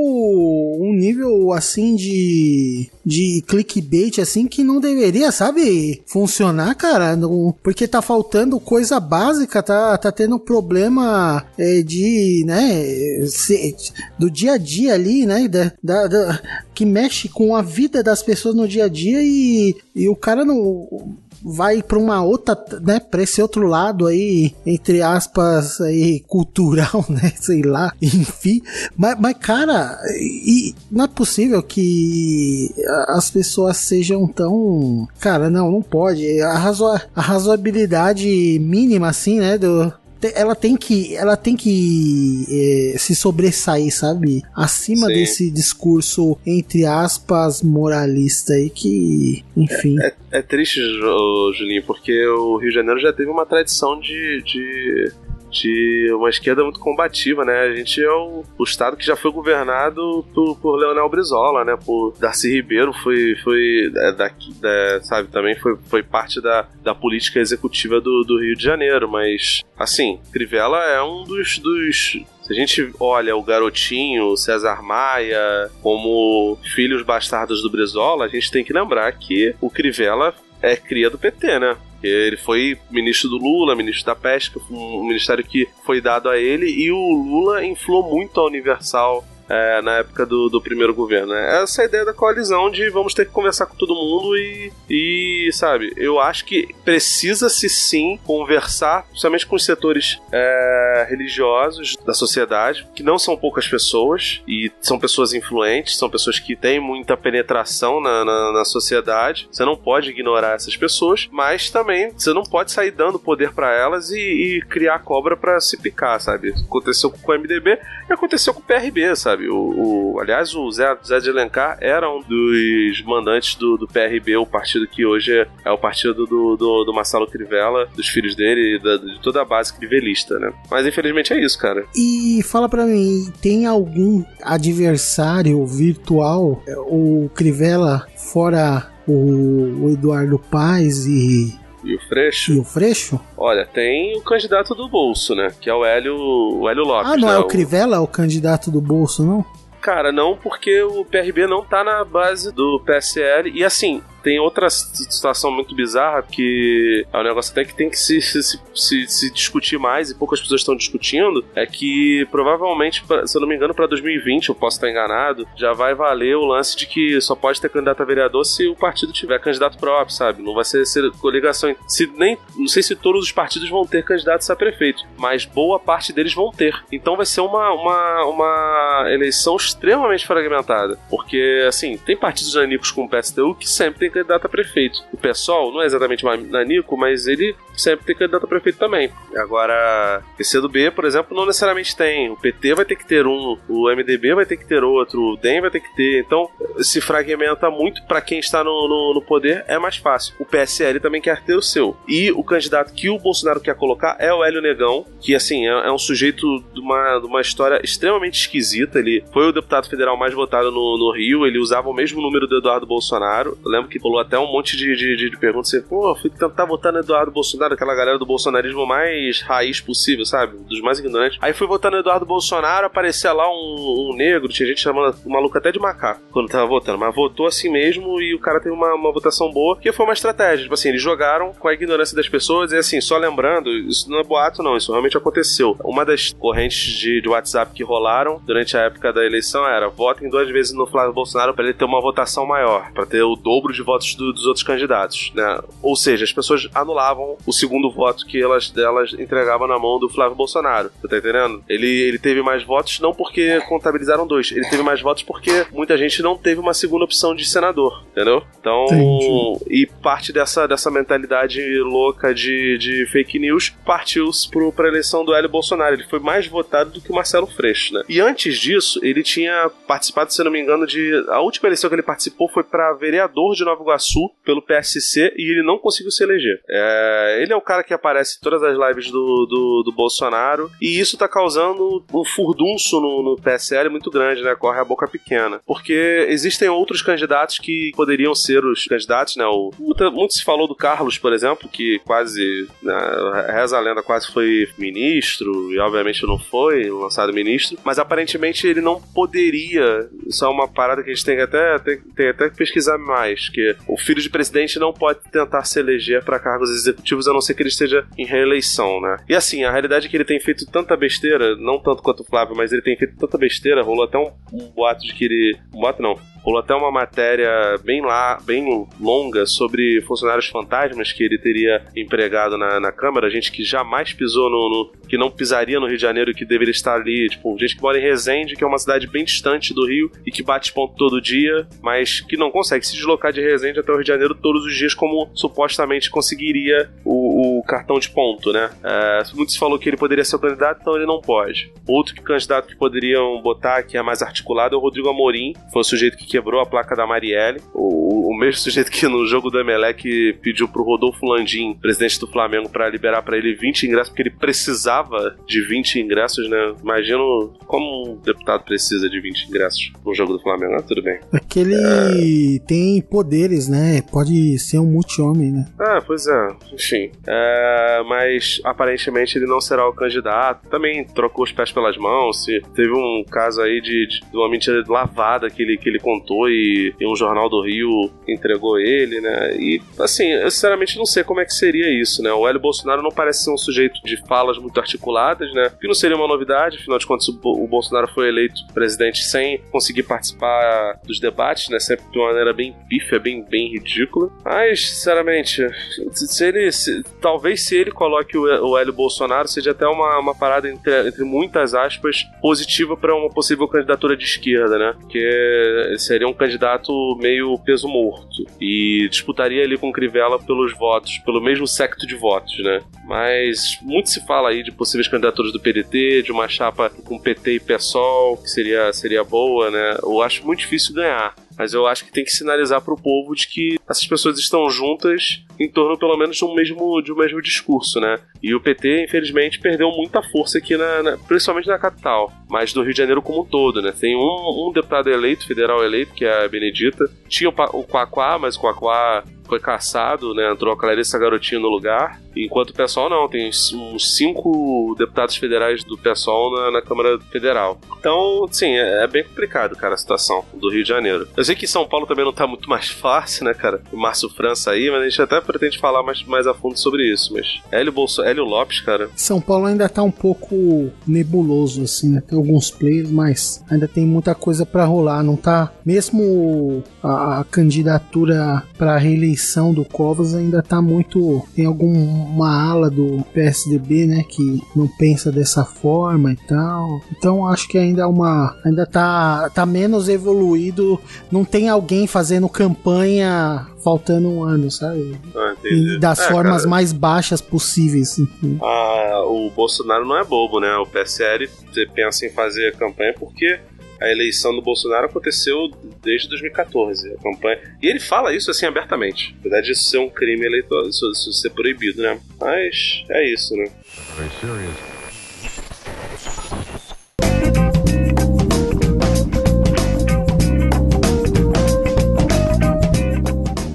um nível assim de. de clickbait assim que não deveria, sabe? Funcionar, cara. Não- porque tá faltando coisa básica, tá, tá tendo problema é, de. né? se- do dia a dia ali, né? Da, da- da- que mexe com a vida das pessoas no dia a dia e, e o cara não vai pra uma outra, né, pra esse outro lado aí, entre aspas, aí, cultural, né, sei lá, enfim, mas, mas cara, e não é possível que as pessoas sejam tão, cara, não, não pode, a, razo- a razoabilidade mínima, assim, né, do, ela tem que ela tem que eh, se sobressair, sabe? Acima Sim. desse discurso entre aspas moralista aí que, enfim. É triste, Ju- Julinho, porque o Rio de Janeiro já teve uma tradição de. de... De uma esquerda muito combativa, né? A gente é o, o estado que já foi governado por, por Leonel Brizola, né? Por Darcy Ribeiro, foi, foi é, daqui, da- sabe? Também foi, foi parte da, da política executiva do, do Rio de Janeiro, mas assim, Crivella é um dos, dos se a gente olha o garotinho, o César Maia, como filhos bastardos do Brizola, a gente tem que lembrar que o Crivella é cria do PT, né? Ele foi ministro do Lula, ministro da Pesca, um ministério que foi dado a ele, e o Lula inflou muito a Universal é, na época do, do primeiro governo. né? Essa ideia da coalizão de vamos ter que conversar com todo mundo e, e sabe, eu acho que precisa-se sim conversar, principalmente com os setores é, religiosos da sociedade, que não são poucas pessoas e são pessoas influentes, são pessoas que têm muita penetração na, na, na sociedade. Você não pode ignorar essas pessoas, mas também você não pode sair dando poder para elas e, e criar cobra para se picar, sabe? Aconteceu com o MDB e aconteceu com o PRB, sabe? O, o- aliás, o Zé, Zé de Alencar era um dos mandantes do, do PRB, o partido que hoje é, o partido do, do, do Marcelo Crivella, dos filhos dele e da- de toda a base crivelista, né? Mas infelizmente é isso, cara. E fala pra mim, tem algum adversário virtual, é, o Crivella, fora o, o Eduardo Paz e, E o Freixo? e o Freixo? Olha, tem o candidato do bolso, né? Que é o Hélio, o Hélio Lopes. Ah, não né? é o Crivella, o candidato do bolso, não? Cara, não, porque o PRB não tá na base do PSL. E assim, tem outra situação muito bizarra que é um negócio até que tem que se, se, se, se discutir mais e poucas pessoas estão discutindo. É que provavelmente, pra- se eu não me engano, para 2020, eu posso estar enganado, já vai valer o lance de que só pode ter candidato a vereador se o partido tiver candidato próprio, sabe? Não vai ser, ser coligação. Se nem, não sei se todos os partidos vão ter candidatos a prefeito, mas boa parte deles vão ter. Então vai ser uma, uma, uma eleição extremamente fragmentada. Porque, assim, tem partidos nanicos com o PSTU que sempre tem candidato a prefeito. O PSOL não é exatamente nanico, mas ele sempre tem candidato a prefeito também. Agora, PCdoB, por exemplo, não necessariamente tem. O PT vai ter que ter um, o MDB vai ter que ter outro, o DEM vai ter que ter. Então, se fragmenta muito para quem está no, no, no poder, é mais fácil. O PSL também quer ter o seu. E o candidato que o Bolsonaro quer colocar é o Hélio Negão, que, assim, é, é um sujeito de uma, de uma história extremamente esquisita. Ele foi o deputado federal mais votado no, no Rio, ele usava o mesmo número do Eduardo Bolsonaro. Eu lembro que rolou até um monte de, de, de, perguntas assim, pô, fui tentar votar no Eduardo Bolsonaro, aquela galera do bolsonarismo mais raiz possível, sabe? Dos mais ignorantes. Aí fui votar no Eduardo Bolsonaro, aparecia lá um, um negro, tinha gente chamando o maluco até de macaco quando tava votando, mas votou assim mesmo e o cara teve uma, uma votação boa, que foi uma estratégia. Tipo assim, eles jogaram com a ignorância das pessoas e assim, só lembrando, isso não é boato não, isso realmente aconteceu. Uma das correntes de, de WhatsApp que rolaram durante a época da eleição era votem duas vezes no Flávio Bolsonaro para ele ter uma votação maior, para ter o dobro de votos do- dos outros candidatos, né? Ou seja, as pessoas anulavam o segundo voto que elas delas entregavam na mão do Flávio Bolsonaro. Você tá entendendo? Ele, ele teve mais votos não porque contabilizaram dois, ele teve mais votos porque muita gente não teve uma segunda opção de senador, entendeu? Então, Entendi. e parte dessa, dessa mentalidade louca de, de fake news partiu para a eleição do Hélio Bolsonaro. Ele foi mais votado do que o Marcelo Freixo, né? E antes disso, ele tinha participado, se não me engano, de. A última eleição que ele participou foi para vereador de Nova Iguaçu pelo PSC e ele não conseguiu se eleger. É, ele é o cara que aparece em todas as lives do, do, do Bolsonaro e isso tá causando um furdunço no, no PSL muito grande, né? Corre a boca pequena. Porque existem outros candidatos que poderiam ser os candidatos, né? O, muito, muito se falou do Carlos, por exemplo, que quase, né, reza a lenda, quase foi ministro e obviamente não foi lançado ministro, mas aparentemente ele não poderia. Isso é uma parada que a gente tem que até, tem, tem até que pesquisar mais, que o filho de presidente não pode tentar se eleger para cargos executivos a não ser que ele esteja em reeleição, né? E assim, a realidade é que ele tem feito tanta besteira, não tanto quanto o Flávio, mas ele tem feito tanta besteira, rolou até um, um boato de que ele. Um boato não. Rolou até uma matéria bem lá, bem longa sobre funcionários fantasmas que ele teria empregado na, na Câmara, gente que jamais pisou no, no- que não pisaria no Rio de Janeiro, que deveria estar ali, tipo, gente que mora em Resende, que é uma cidade bem distante do Rio e que bate ponto todo dia, mas que não consegue se deslocar de Resende até o Rio de Janeiro todos os dias como supostamente conseguiria o, o cartão de ponto, né? É, muito se falou que ele poderia ser o candidato, então ele não pode. Outro candidato que poderiam botar, que é mais articulado, é o Rodrigo Amorim, foi o sujeito que quebrou a placa da Marielle, o, o mesmo sujeito que no jogo do Emelec pediu pro Rodolfo Landim, presidente do Flamengo, para liberar para ele 20 ingressos, porque ele precisava de 20 ingressos, né? Imagino como um deputado precisa de 20 ingressos no jogo do Flamengo. Ah, tudo bem. Aquele tem poderes, né? Pode ser um multi-homem, né? Ah, pois é, enfim. É, mas aparentemente ele não será o candidato. Também trocou os pés pelas mãos. Se teve um caso aí de, de, de uma mentira lavada que ele, que ele contou e, e um jornal do Rio entregou ele, né? E assim, eu sinceramente não sei como é que seria isso, né? O Hélio Bolsonaro não parece ser um sujeito de falas muito articuladas, né? Que não seria uma novidade, afinal de contas, o, Bo- o Bolsonaro foi eleito presidente sem conseguir participar dos debates, né? Sempre de uma maneira bem pífia, bem, bem ridícula. Mas, sinceramente, se ele. se- talvez se ele coloque o, o Hélio Bolsonaro, seja até uma, uma parada entre, entre muitas aspas positiva para uma possível candidatura de esquerda, né? Porque seria um candidato meio peso morto e disputaria ali com Crivella pelos votos, pelo mesmo secto de votos, né? Mas muito se fala aí de possíveis candidaturas do PDT, de uma chapa com PT e PSOL, que seria, seria boa, né? Eu acho muito difícil ganhar. Mas eu acho que tem que sinalizar pro povo de que essas pessoas estão juntas em torno, pelo menos, de um mesmo, de um mesmo discurso, né? E o PT, infelizmente, perdeu muita força aqui, na, na- principalmente na capital, mas do Rio de Janeiro como um todo, né? Tem um, um deputado eleito, federal eleito, que é a Benedita. Tinha o, o Quaquá, mas o Quaquá foi caçado, né? Entrou a Clarissa Garotinho no lugar. Enquanto o PSOL não, tem uns cinco deputados federais do PSOL na, na Câmara Federal. Então, sim, é, é bem complicado, cara, a situação do Rio de Janeiro. Eu sei que São Paulo também não tá muito mais fácil, né, cara? O Márcio França aí, mas a gente até pretende falar mais, mais a fundo sobre isso. Mas Hélio, Bolso, Hélio Lopes, cara, São Paulo ainda tá um pouco nebuloso, assim, né? Tem alguns players, mas ainda tem muita coisa pra rolar. Não tá. Mesmo a, a candidatura pra reeleição do Covas ainda tá muito. Tem alguma ala do PSDB, né? Que não pensa dessa forma e tal. Então acho que ainda é uma. Ainda tá, tá menos evoluído. Não tem alguém fazendo campanha faltando um ano, sabe? ah. E das É, formas cara, mais baixas possíveis. enfim. Ah, o Bolsonaro não é bobo, né? O PSL você pensa em fazer campanha porque a eleição do Bolsonaro aconteceu desde 2014. A campanha. E ele fala isso assim abertamente. Apesar disso ser um crime eleitoral, isso, isso ser proibido, né? Mas é isso, né?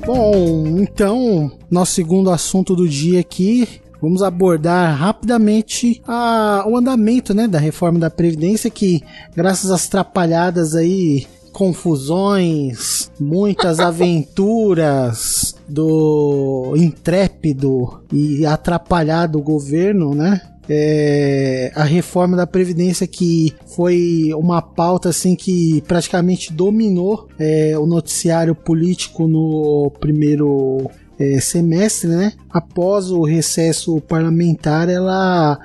Bom, então, nosso segundo assunto do dia aqui, vamos abordar rapidamente a- o andamento né, da reforma da Previdência, que graças às trapalhadas aí, confusões, muitas aventuras do intrépido e atrapalhado governo, né? É, a reforma da Previdência que foi uma pauta assim que praticamente dominou é, o noticiário político no primeiro é, semestre, né? Após o recesso parlamentar, ela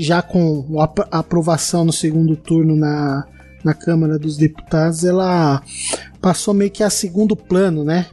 já com a ap- aprovação no segundo turno na, na Câmara dos Deputados, ela passou meio que a segundo plano, né?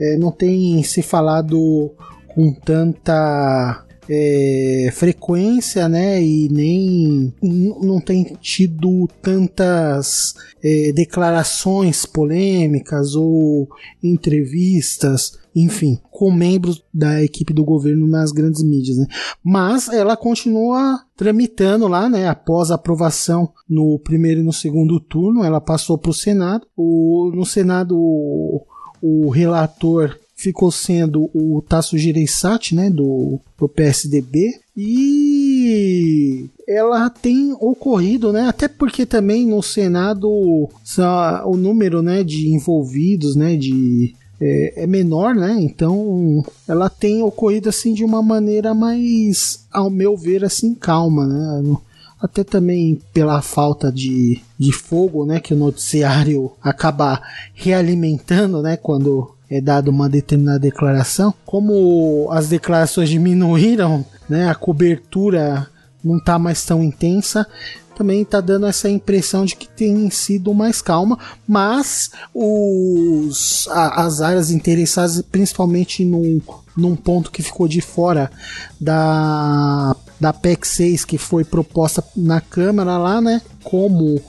É, não tem se falado com tanta é, frequência, né? E nem não tem tido tantas é, declarações polêmicas ou entrevistas, enfim, com membros da equipe do governo nas grandes mídias, né? Mas ela continua tramitando lá, né? Após a aprovação no primeiro e no segundo turno, ela passou para o Senado. O, no Senado, o, o relator ficou sendo o Tasso Gereissati, né, do, do PSDB, e ela tem ocorrido, né, até porque também no Senado o número, né, de envolvidos, né, de é, é menor, né? Então ela tem ocorrido assim de uma maneira mais, ao meu ver, assim calma, né? Até também pela falta de, de fogo, né? Que o noticiário acaba realimentando, né? Quando é dada uma determinada declaração. Como as declarações diminuíram, né? A cobertura não tá mais tão intensa. Também tá dando essa impressão de que tem sido mais calma, mas os, a- as áreas interessadas, principalmente num, num ponto que ficou de fora da, da PEC 6 que foi proposta na Câmara lá, né? Como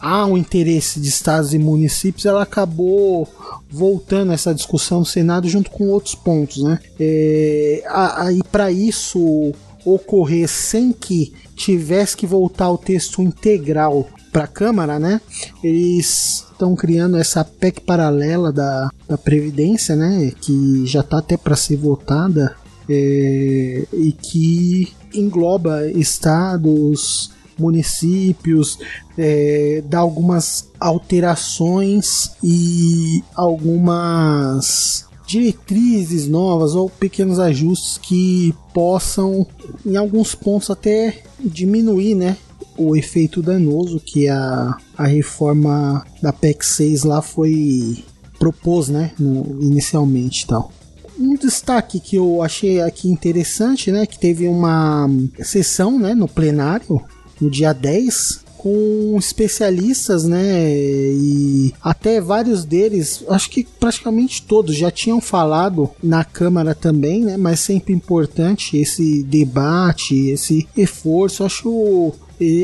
há um interesse de estados e municípios, ela acabou voltando essa discussão no Senado junto com outros pontos, né? É, aí para isso ocorrer sem que tivesse que voltar o texto integral para a Câmara, né? Eles estão criando essa PEC paralela da, da Previdência, né? Que já está até para ser votada é, e que engloba estados, municípios, é, dá algumas alterações e algumas diretrizes novas ou pequenos ajustes que possam, em alguns pontos, até diminuir, né? O efeito danoso que a, a reforma da PEC 6 lá foi propôs, né? No, inicialmente tal um destaque que eu achei aqui interessante, né, que teve uma sessão, né, no plenário no dia 10 com especialistas, né, e até vários deles, acho que praticamente todos já tinham falado na Câmara também, né, mas sempre importante esse debate, esse esforço, acho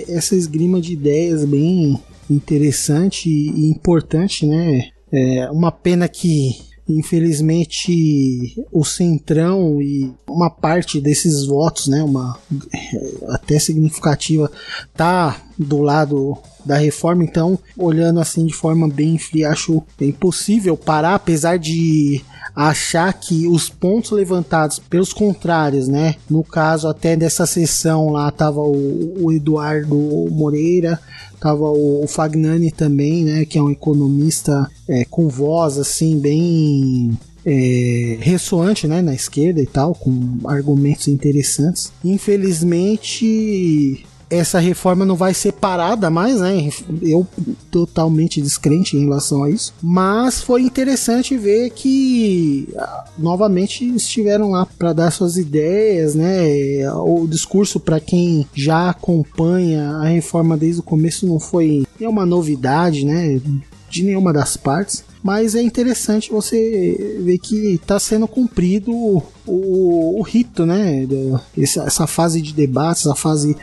essa esgrima de ideias bem interessante e importante, né, É uma pena que infelizmente o centrão e uma parte desses votos, né, uma é, até significativa, tá do lado da reforma, então olhando assim de forma bem fria, acho impossível parar, apesar de achar que os pontos levantados pelos contrários, né? No caso até dessa sessão lá tava o, o Eduardo Moreira, tava o, o Fagnani também, né? Que é um economista é, com voz assim bem é, ressoante né, na esquerda e tal, com argumentos interessantes. Infelizmente, essa reforma não vai ser parada mais, né? Eu totalmente descrente em relação a isso. Mas foi interessante ver que ah, novamente estiveram lá para dar suas ideias, né? O discurso para quem já acompanha a reforma desde o começo não foi nenhuma novidade, né? De nenhuma das partes mas é interessante você ver que está sendo cumprido o, o, o rito, né? Essa, essa, fase de debates, a fase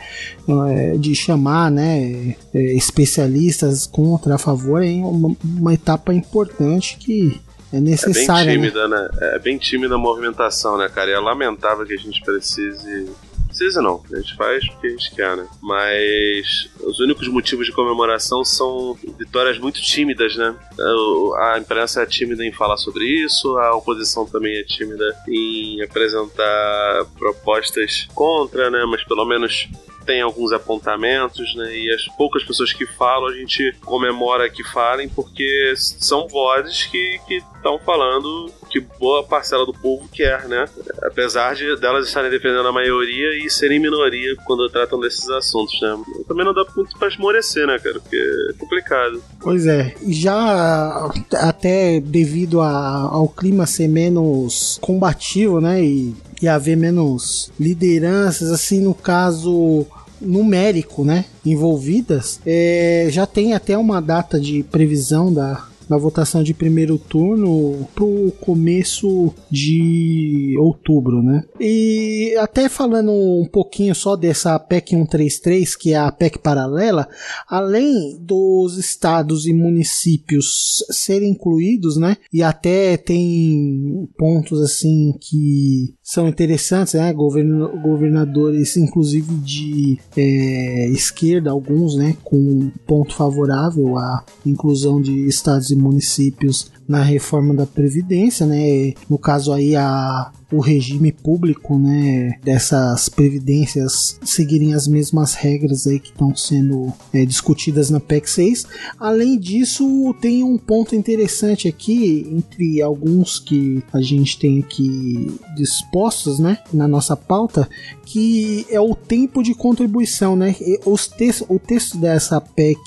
é, de chamar né, é, especialistas contra, a favor, é uma, uma etapa importante que é necessária. É bem tímida, né? né? É bem tímida a movimentação, né, cara? E é lamentável que a gente precise precisa não, a gente faz porque a gente quer, né? Mas os únicos motivos de comemoração são vitórias muito tímidas, né? A imprensa é tímida em falar sobre isso, a oposição também é tímida em apresentar propostas contra, né? Mas pelo menos tem alguns apontamentos, né? E as poucas pessoas que falam, a gente comemora que falem, porque são vozes que estão falando que boa parcela do povo quer, né? Apesar de delas estarem defendendo a maioria e serem minoria quando tratam desses assuntos, né? Também não dá muito pra esmorecer, né, cara? Porque é complicado. Pois é. Já até devido a, ao clima ser menos combativo, né? E, e haver menos lideranças, assim, no caso numérico, né, envolvidas, é, já tem até uma data de previsão da, na votação de primeiro turno pro começo de outubro, né? E até falando um pouquinho só dessa PEC 133, que é a PEC paralela, além dos estados e municípios serem incluídos, né? E até tem pontos assim que são interessantes, né? governadores, inclusive de é, esquerda, alguns, né? Com ponto favorável à inclusão de estados e municípios na reforma da Previdência, né? No caso aí a o regime público, né, dessas previdências seguirem as mesmas regras aí que estão sendo é, discutidas na PEC 6. Além disso, tem um ponto interessante aqui entre alguns que a gente tem aqui dispostos, né, na nossa pauta, que é o tempo de contribuição, né? Os te o texto dessa PEC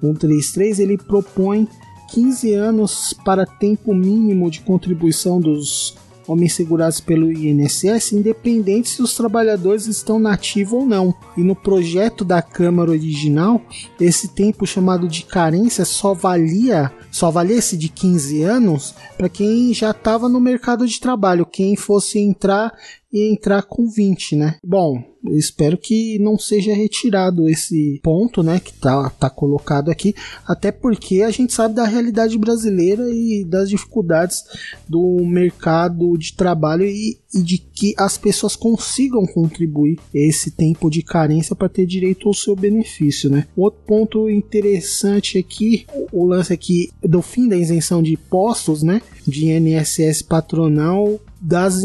133 ele propõe 15 anos para tempo mínimo de contribuição dos homens segurados pelo INSS, independente se os trabalhadores estão nativos ou não. E no projeto da Câmara original, esse tempo chamado de carência só valia, só valia esse de 15 anos para quem já estava no mercado de trabalho, quem fosse entrar e entrar com 20, né? Bom, espero que não seja retirado esse ponto, né, que tá, tá colocado aqui, até porque a gente sabe da realidade brasileira e das dificuldades do mercado de trabalho e, e de que as pessoas consigam contribuir esse tempo de carência para ter direito ao seu benefício, né? Outro ponto interessante aqui, o lance aqui do fim da isenção de impostos, né, de INSS patronal das,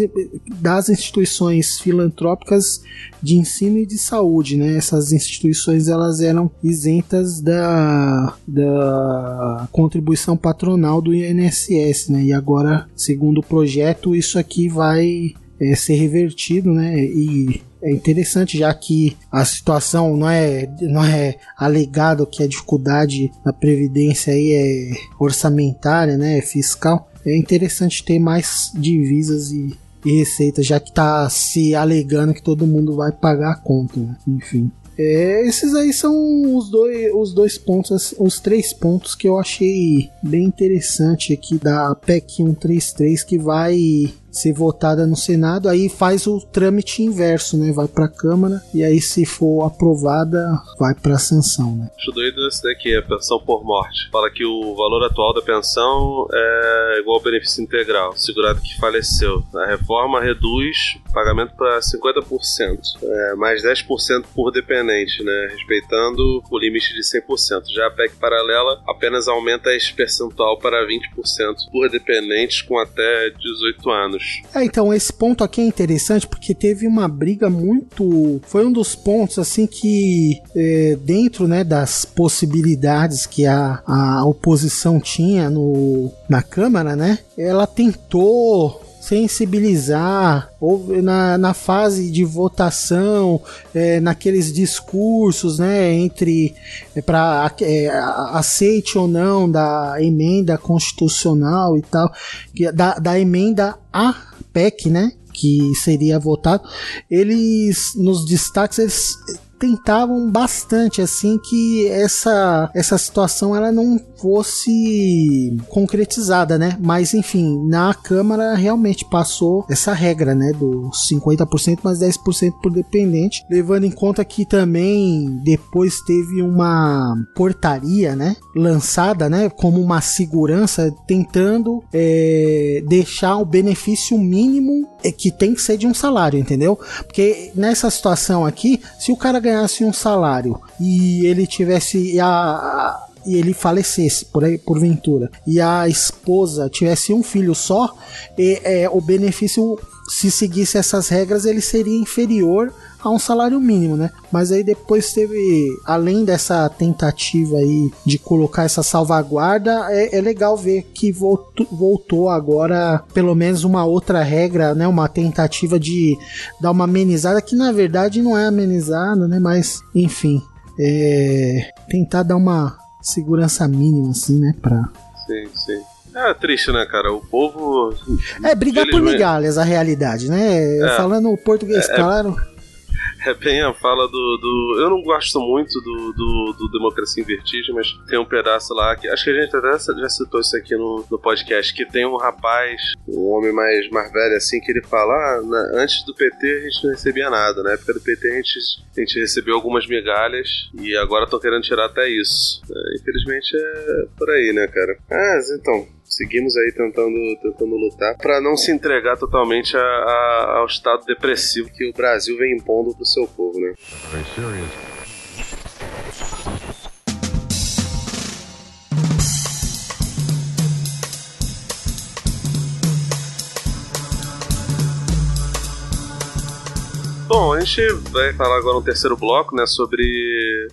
das instituições filantrópicas de ensino e de saúde, né? Essas instituições elas eram isentas da, da contribuição patronal do INSS, né? E agora, segundo o projeto, isso aqui vai é, ser revertido, né? E é interessante já que a situação não é não é alegado que a dificuldade da previdência aí é orçamentária, né, é fiscal, é interessante ter mais divisas e, e receitas, já que está se alegando que todo mundo vai pagar a conta, né? enfim. É, esses aí são os dois, os dois pontos, os três pontos que eu achei bem interessante aqui da PEC 133 que vai ser votada no Senado, aí faz o trâmite inverso, né? Vai pra Câmara e aí se for aprovada, vai pra sanção, né? Acho doido esse daqui, a pensão por morte. Fala que o valor atual da pensão é igual ao benefício integral, segurado que faleceu. A reforma reduz o pagamento para 50%, é, mais 10% por dependente, né? Respeitando o limite de 100%. Já a PEC paralela apenas aumenta esse percentual para 20% por dependentes com até 18 anos. É, então esse ponto aqui é interessante porque teve uma briga muito. Foi um dos pontos assim que é, dentro né, das possibilidades que a, a oposição tinha no, na Câmara, né? Ela tentou sensibilizar ou na, na fase de votação é, naqueles discursos né entre é, para é, aceite ou não da emenda constitucional e tal que- da, da emenda a PEC né que seria votado eles nos destaques eles tentavam bastante assim que essa essa situação ela não fosse concretizada, né? Mas enfim, na Câmara realmente passou essa regra, né, do 50% mais 10% por dependente, levando em conta que também depois teve uma portaria, né, lançada, né, como uma segurança tentando é, deixar o benefício mínimo é, que tem que ser de um salário, entendeu? Porque nessa situação aqui, se o cara ganhasse um salário e ele tivesse a, e ele falecesse por aí porventura e a esposa tivesse um filho só, e, é, o benefício se seguisse essas regras ele seria inferior a um salário mínimo, né? Mas aí depois teve, além dessa tentativa aí de colocar essa salvaguarda, é, é legal ver que voltou, voltou agora pelo menos uma outra regra, né? Uma tentativa de dar uma amenizada que na verdade não é amenizada, né? Mas enfim, é, tentar dar uma segurança mínima assim, né? Pra... Sim, sim. É triste, né, cara? O povo. É brigar por migalhas a realidade, né? É. Falando o português claro. É bem a fala do, do. Eu não gosto muito do, do, do Democracia em Vertigem, mas tem um pedaço lá que. Acho que a gente até já citou isso aqui no, no podcast. Que tem um rapaz, um homem mais, mais velho assim, que ele fala: ah, na- antes do PT a gente não recebia nada. Na época do PT a gente, a gente recebeu algumas migalhas e agora estão querendo tirar até isso. É, infelizmente é por aí, né, cara? Mas então. Seguimos aí tentando, tentando lutar para não se entregar totalmente a- a- ao estado depressivo que o Brasil vem impondo pro seu povo, né? Bom, a gente vai falar agora no terceiro bloco, né, sobre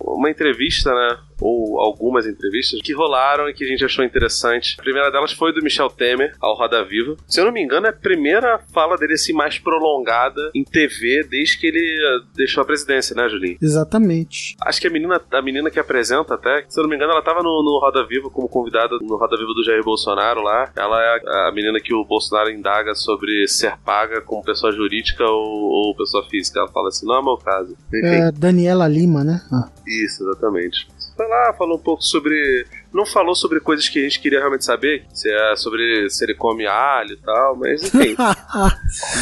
uma entrevista, né, ou algumas entrevistas que rolaram e que a gente achou interessante. A primeira delas foi do Michel Temer ao Roda Viva. Se eu não me engano, é a primeira fala dele assim mais prolongada em TV desde que ele eh, deixou a presidência, né, Julinho? Exatamente. Acho que a menina, a menina que apresenta até, se eu não me engano, ela tava no, no Roda Viva como convidada no Roda Viva do Jair Bolsonaro lá. Ela é a, a menina que o Bolsonaro indaga sobre ser paga como pessoa jurídica ou, ou pessoa física. Ela fala assim, não é meu caso. Enfim, É Daniela Lima, né? Ah. isso, exatamente. Lá, falou um pouco sobre. Não falou sobre coisas que a gente queria realmente saber, se é sobre se ele come alho e tal, mas enfim.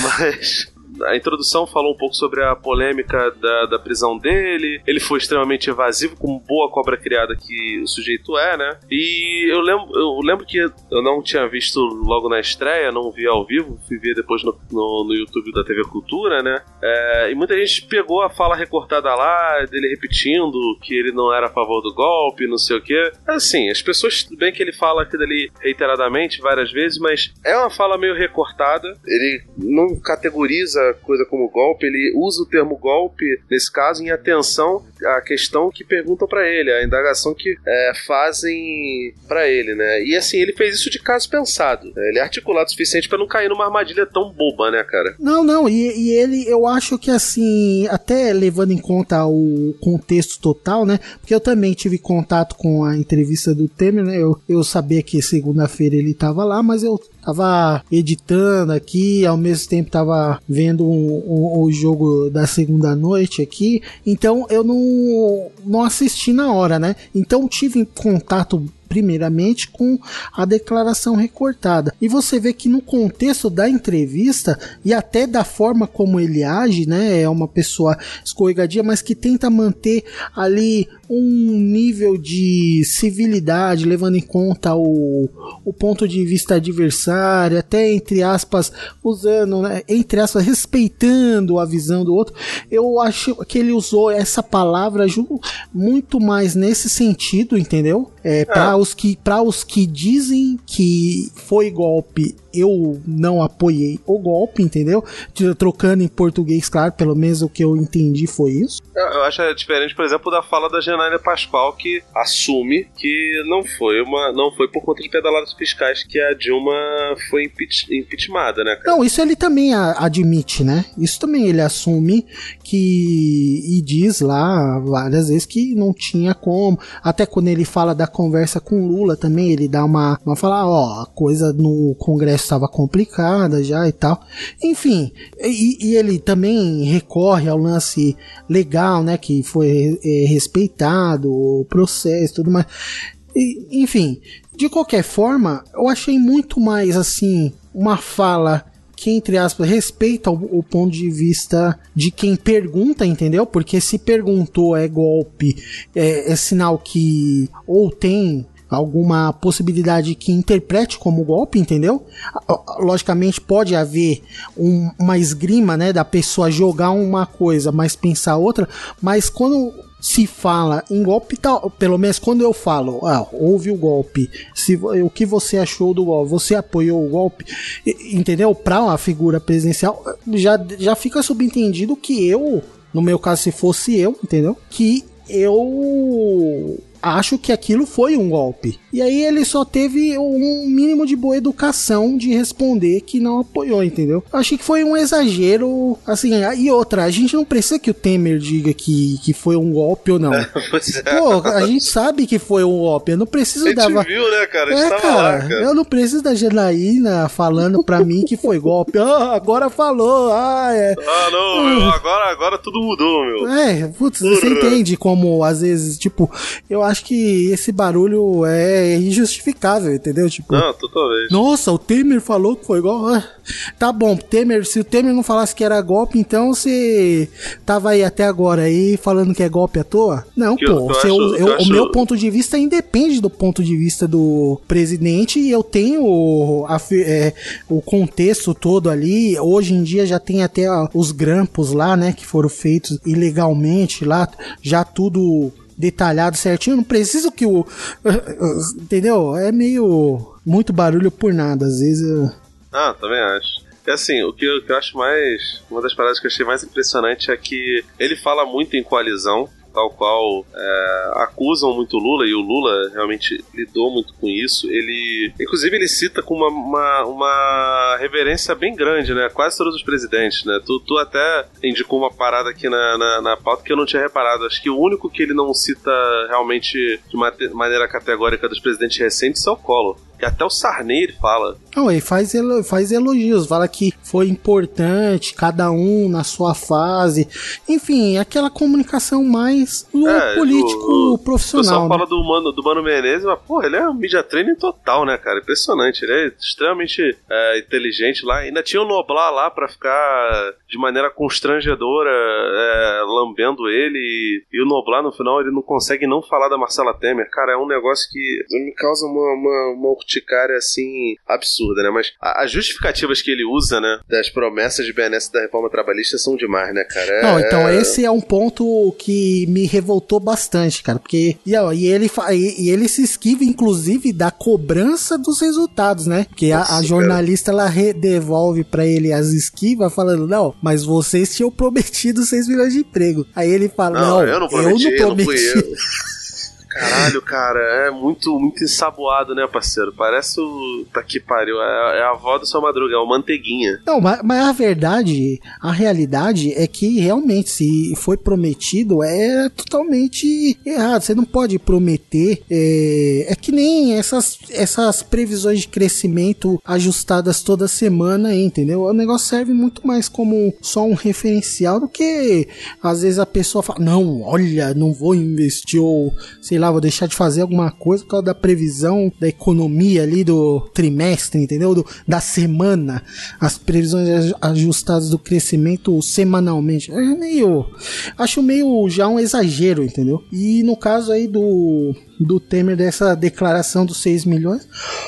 Mas a introdução falou um pouco sobre a polêmica da, da prisão dele. Ele foi extremamente evasivo, como boa cobra criada que o sujeito é, né? E eu lembro, eu lembro que eu não tinha visto logo na estreia, não vi ao vivo, fui ver depois no, no, no YouTube da TV Cultura, né? É, e muita gente pegou a fala recortada lá, dele repetindo que ele não era a favor do golpe, não sei o quê. Assim, as pessoas, bem que ele fala aquilo ali reiteradamente, várias vezes, mas é uma fala meio recortada. Ele não categoriza coisa como golpe, ele usa o termo golpe, nesse caso, em atenção à questão que perguntam pra ele, a indagação que é, fazem pra ele, né? E assim, ele fez isso de caso pensado. né? Ele é articulado o suficiente pra não cair numa armadilha tão boba, né, cara? Não, não, e, e ele, eu acho que assim, até levando em conta o contexto total, né? Porque eu também tive contato com a entrevista do Temer, né? Eu, eu sabia que segunda-feira ele tava lá, mas eu tava editando aqui, ao mesmo tempo tava vendo o, o- o jogo da segunda noite aqui, então eu não, não assisti na hora, né? Então tive contato primeiramente com a declaração recortada. E você vê que no contexto da entrevista e até da forma como ele age, né, é uma pessoa escorregadia, mas que tenta manter ali um nível de civilidade, levando em conta o, o ponto de vista adversário, até entre aspas, usando, né, entre aspas, respeitando a visão do outro. Eu acho que ele usou essa palavra muito mais nesse sentido, entendeu? É, para os que para os que dizem que foi golpe, eu não apoiei o golpe, entendeu? De- Trocando em português, claro, pelo menos o que eu entendi foi isso. Eu, acho diferente, por exemplo, da fala da Janaína Pascoal, que assume que não foi uma. não foi por conta de pedaladas fiscais que a Dilma foi impeach, impeachmentada, né, cara? Não, isso ele também admite, né? Isso também ele assume que. e diz lá várias vezes que não tinha como. Até quando ele fala da conversa com Lula também, ele dá uma. uma fala, ó, a coisa no Congresso estava complicada já e tal. Enfim, e, e ele também recorre ao lance legal, né? Que foi é, respeitado, o processo tudo mais. E, enfim, de qualquer forma, eu achei muito mais assim uma fala que, entre aspas, respeita o, o ponto de vista de quem pergunta, entendeu? Porque se perguntou é golpe, é, é sinal que ou tem alguma possibilidade que interprete como golpe, entendeu? Logicamente pode haver um- uma esgrima, né, da pessoa jogar uma coisa, mas pensar outra, mas quando se fala em golpe, tal, pelo menos quando eu falo, ah, houve o golpe, se, o que você achou do golpe, você apoiou o golpe, entendeu? Para uma figura presidencial, já, já fica subentendido que eu, no meu caso, se fosse eu, entendeu? Que eu acho que aquilo foi um golpe. E aí ele só teve um mínimo de boa educação de responder que não apoiou, entendeu? Eu achei que foi um exagero, assim, e outra, a gente não precisa que o Temer diga que, que foi um golpe ou não. É. Pô, a gente sabe que foi um golpe, eu não a preciso gente dar... va- viu, né, cara? A gente É, cara, lá, cara. eu não preciso da Janaína falando pra mim que foi golpe. Ah, agora falou, ah, é... Ah, não, meu, agora, agora tudo mudou, meu. É, putz, você entende como às vezes, tipo, eu acho que esse barulho é injustificável, entendeu? Tipo, Não, totalmente. nossa, o Temer falou que foi igual. Ah, Tá bom, Temer, se o Temer não falasse que era golpe, então você tava aí até agora aí falando que é golpe à toa? Não, Que pô, eu você- acho- eu- eu o acho- meu ponto de vista independe do ponto de vista do presidente e eu tenho o, a é, o contexto todo ali. Hoje em dia já tem até os grampos lá, né, que foram feitos ilegalmente lá, já tudo detalhado certinho. Não preciso que o. Entendeu? É meio. Muito barulho por nada. Às vezes. eu- Ah, também acho. É assim, o que, eu, o que eu acho mais. Uma das paradas que eu achei mais impressionante é que ele fala muito em coalizão, tal qual é, acusam muito Lula, e o Lula realmente lidou muito com isso. Ele. Inclusive, ele cita com uma, uma, uma reverência bem grande, né? Quase todos os presidentes, né? Tu, tu até indicou uma parada aqui na, na, na pauta que eu não tinha reparado. Acho que o único que ele não cita realmente de maneira categórica dos presidentes recentes é o Collor. Que até o Sarney ele fala. Não, ele faz, elo- faz elogios, fala que foi importante, cada um na sua fase. Enfim, aquela comunicação mais do É, político o- O profissional. pessoal né? fala do Mano, do Mano Menezes, mas, porra, ele é um media training total, né, cara? Impressionante. Ele é extremamente é, inteligente lá. Ainda tinha o Noblar lá pra ficar de maneira constrangedora é, lambendo ele. E, e o Noblar, no final, ele não consegue não falar da Marcela Temer. Cara, é um negócio que me causa uma, uma, uma urticária, assim, absurda, né? Mas a- as justificativas que ele usa, né, das promessas de benesses da reforma trabalhista são demais, né, cara? É- Não, então é- esse é um ponto que me revoltou bastante, cara, porque e, ó, e ele e, e ele se esquiva inclusive da cobrança dos resultados, né? Porque a- a, jornalista ela re- devolve pra ele as esquivas falando: "Não, mas vocês tinham prometido 6 milhões de emprego". Aí ele fala: Não, "Não, eu não prometi, eu não prometi". eu. Caralho, cara, é muito, muito ensaboado, né, parceiro? Parece o. Tá que pariu. É, é a avó do seu madruga, é o manteiguinha. Não, mas, mas a verdade, a realidade é que realmente, se foi prometido, é totalmente errado. Você não pode prometer. É, é que nem essas, essas previsões de crescimento ajustadas toda semana, entendeu? O negócio serve muito mais como só um referencial do que às vezes a pessoa fala: Não, olha, não vou investir, ou sei lá lá, vou deixar de fazer alguma coisa por causa da previsão da economia ali do trimestre, entendeu? Do, da semana, as previsões aj- ajustadas do crescimento semanalmente. É meio. Acho meio já um exagero, entendeu? E no caso aí do, do Temer, dessa declaração dos 6 milhões,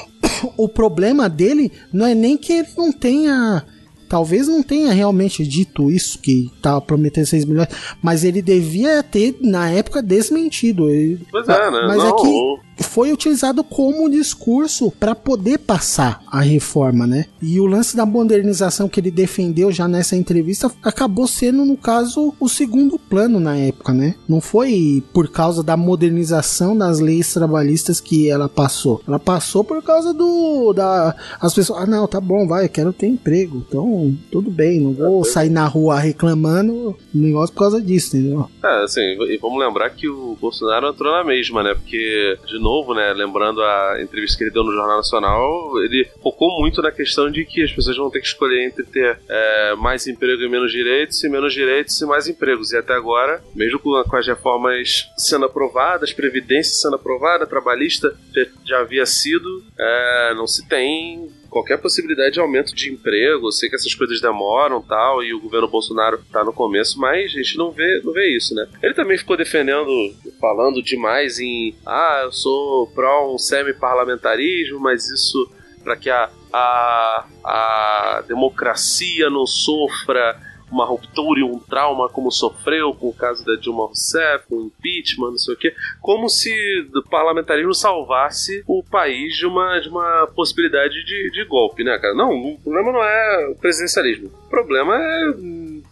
o problema dele não é nem que ele não tenha. Talvez não tenha realmente dito isso, que tava prometendo 6 milhões, mas ele devia ter, na época, desmentido. Ele- Pois é, né? Mas Não, é que foi utilizado como discurso para poder passar a reforma, né? E o lance da modernização que ele defendeu já nessa entrevista acabou sendo, no caso, o segundo plano na época, né? Não foi por causa da modernização das leis trabalhistas que ela passou. Ela passou por causa do da as pessoas, ah, não, tá bom, vai, eu quero ter emprego. Então, tudo bem, não vou sair na rua reclamando negócio por causa disso, entendeu? É, assim, e vamos lembrar que o Bolsonaro entrou na mesma, né? Porque, de novo, né, lembrando a entrevista que ele deu no Jornal Nacional, ele focou muito na questão de que as pessoas vão ter que escolher entre ter é, mais emprego e menos direitos, e menos direitos e mais empregos. E até agora, mesmo com, com as reformas sendo aprovadas, Previdência sendo aprovada, trabalhista já, já havia sido, é, não se tem qualquer possibilidade de aumento de emprego. Eu sei que essas coisas demoram tal, e o governo Bolsonaro tá no começo, mas a gente não vê, não vê isso, né? Ele também ficou defendendo, falando demais em ah, eu sou pró um semi-parlamentarismo, mas isso para que a, a, a democracia não sofra uma ruptura e um trauma como sofreu com o caso da Dilma Rousseff, com o impeachment, não sei o quê, como se o parlamentarismo salvasse o país de uma, de uma possibilidade de, de golpe, né, cara? Não, o problema não é o presidencialismo. O problema é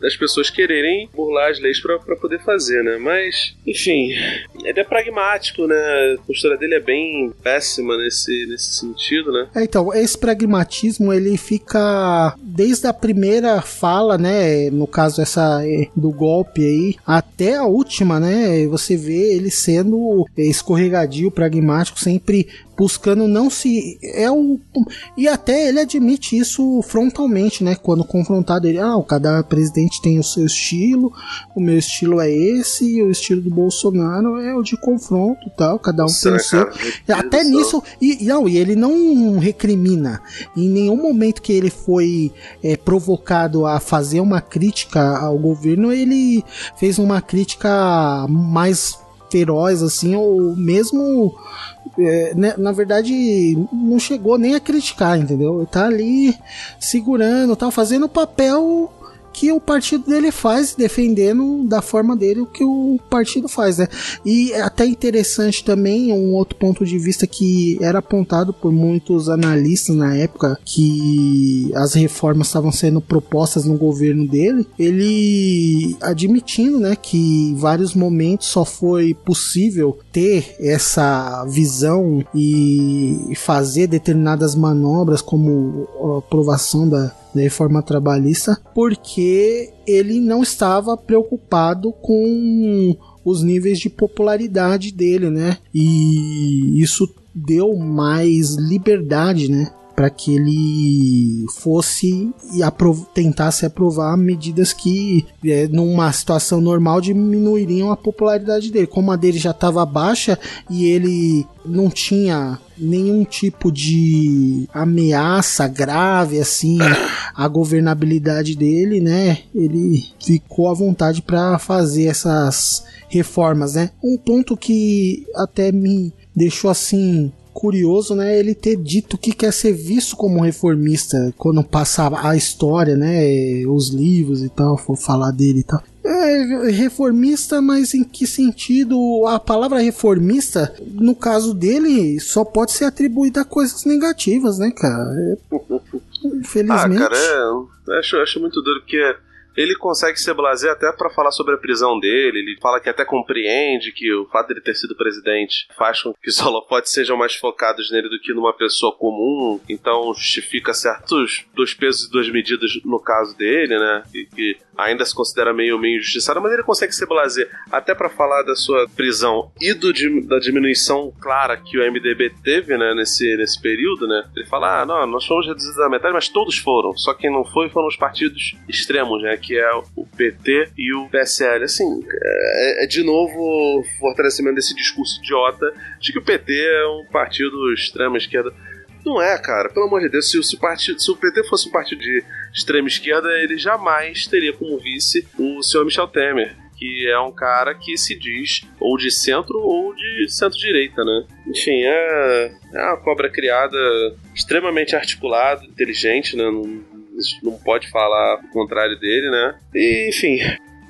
hum, as pessoas quererem burlar as leis pra poder fazer, né? Mas, enfim, ele é pragmático, né? A postura dele é bem péssima nesse, nesse sentido, né? É, então, esse pragmatismo ele fica desde a primeira fala, né? No caso essa é, do golpe aí, até a última, né? Você vê ele sendo escorregadio, pragmático, sempre buscando não se é o e até ele admite isso frontalmente, né? Quando confrontado ele, ah, cada presidente tem o seu estilo, o meu estilo é esse, e o estilo do Bolsonaro é o de confronto, tal, cada um tem o seu. E Até nisso, e, e, não, e ele não recrimina. Em nenhum momento que ele foi é, provocado a fazer uma crítica ao governo, ele fez uma crítica mais feroz, assim, ou mesmo. É, né, na verdade, não chegou nem a criticar, entendeu? Tá ali segurando, tá fazendo o papel que o partido dele faz, defendendo da forma dele o que o partido faz, né? E é até interessante também um outro ponto de vista que era apontado por muitos analistas na época que as reformas estavam sendo propostas no governo dele, ele admitindo, né, que em vários momentos só foi possível ter essa visão e fazer determinadas manobras como aprovação da reforma trabalhista, porque ele não estava preocupado com os níveis de popularidade dele, né? E isso deu mais liberdade, né? Para que ele fosse e apro tentasse aprovar medidas que, é, numa situação normal, diminuiriam a popularidade dele. Como a dele já estava baixa e ele não tinha nenhum tipo de ameaça grave assim à governabilidade dele, né? Ele ficou à vontade para fazer essas reformas, né? Um ponto que até me deixou assim curioso, né, ele ter dito que quer ser visto como reformista quando passava a história, né, os livros e tal, for falar dele e tal. É, reformista, mas em que sentido? A palavra reformista, no caso dele, só pode ser atribuída a coisas negativas, né, cara? É, infelizmente. Ah, cara, é, eu acho, acho muito duro porque ele consegue ser blasé até pra falar sobre a prisão dele. Ele fala que até compreende que o fato dele ter sido presidente faz com que os holofotes sejam mais focados nele do que numa pessoa comum. Então justifica certos dois pesos e duas medidas no caso dele, né? E que ainda se considera meio, meio injustiçado, mas ele consegue ser blasé até pra falar da sua prisão e do, da diminuição clara que o MDB teve, né, nesse, nesse período, né? Ele fala, ah, não, nós fomos reduzidos à metade, mas todos foram. Só quem não foi foram os partidos extremos, né? Que é o PT e o PSL. Assim, é, é de novo fortalecimento desse discurso idiota de que o PT é um partido extrema esquerda. Não é, cara. Pelo amor de Deus, se, se o, partido, se o PT fosse um partido de extrema esquerda, ele jamais teria como vice o senhor Michel Temer. Que é um cara que se diz ou de centro ou de centro-direita, né? Enfim, é, é uma cobra criada extremamente articulada, inteligente, né? Não, não pode falar o contrário dele, né? E, enfim,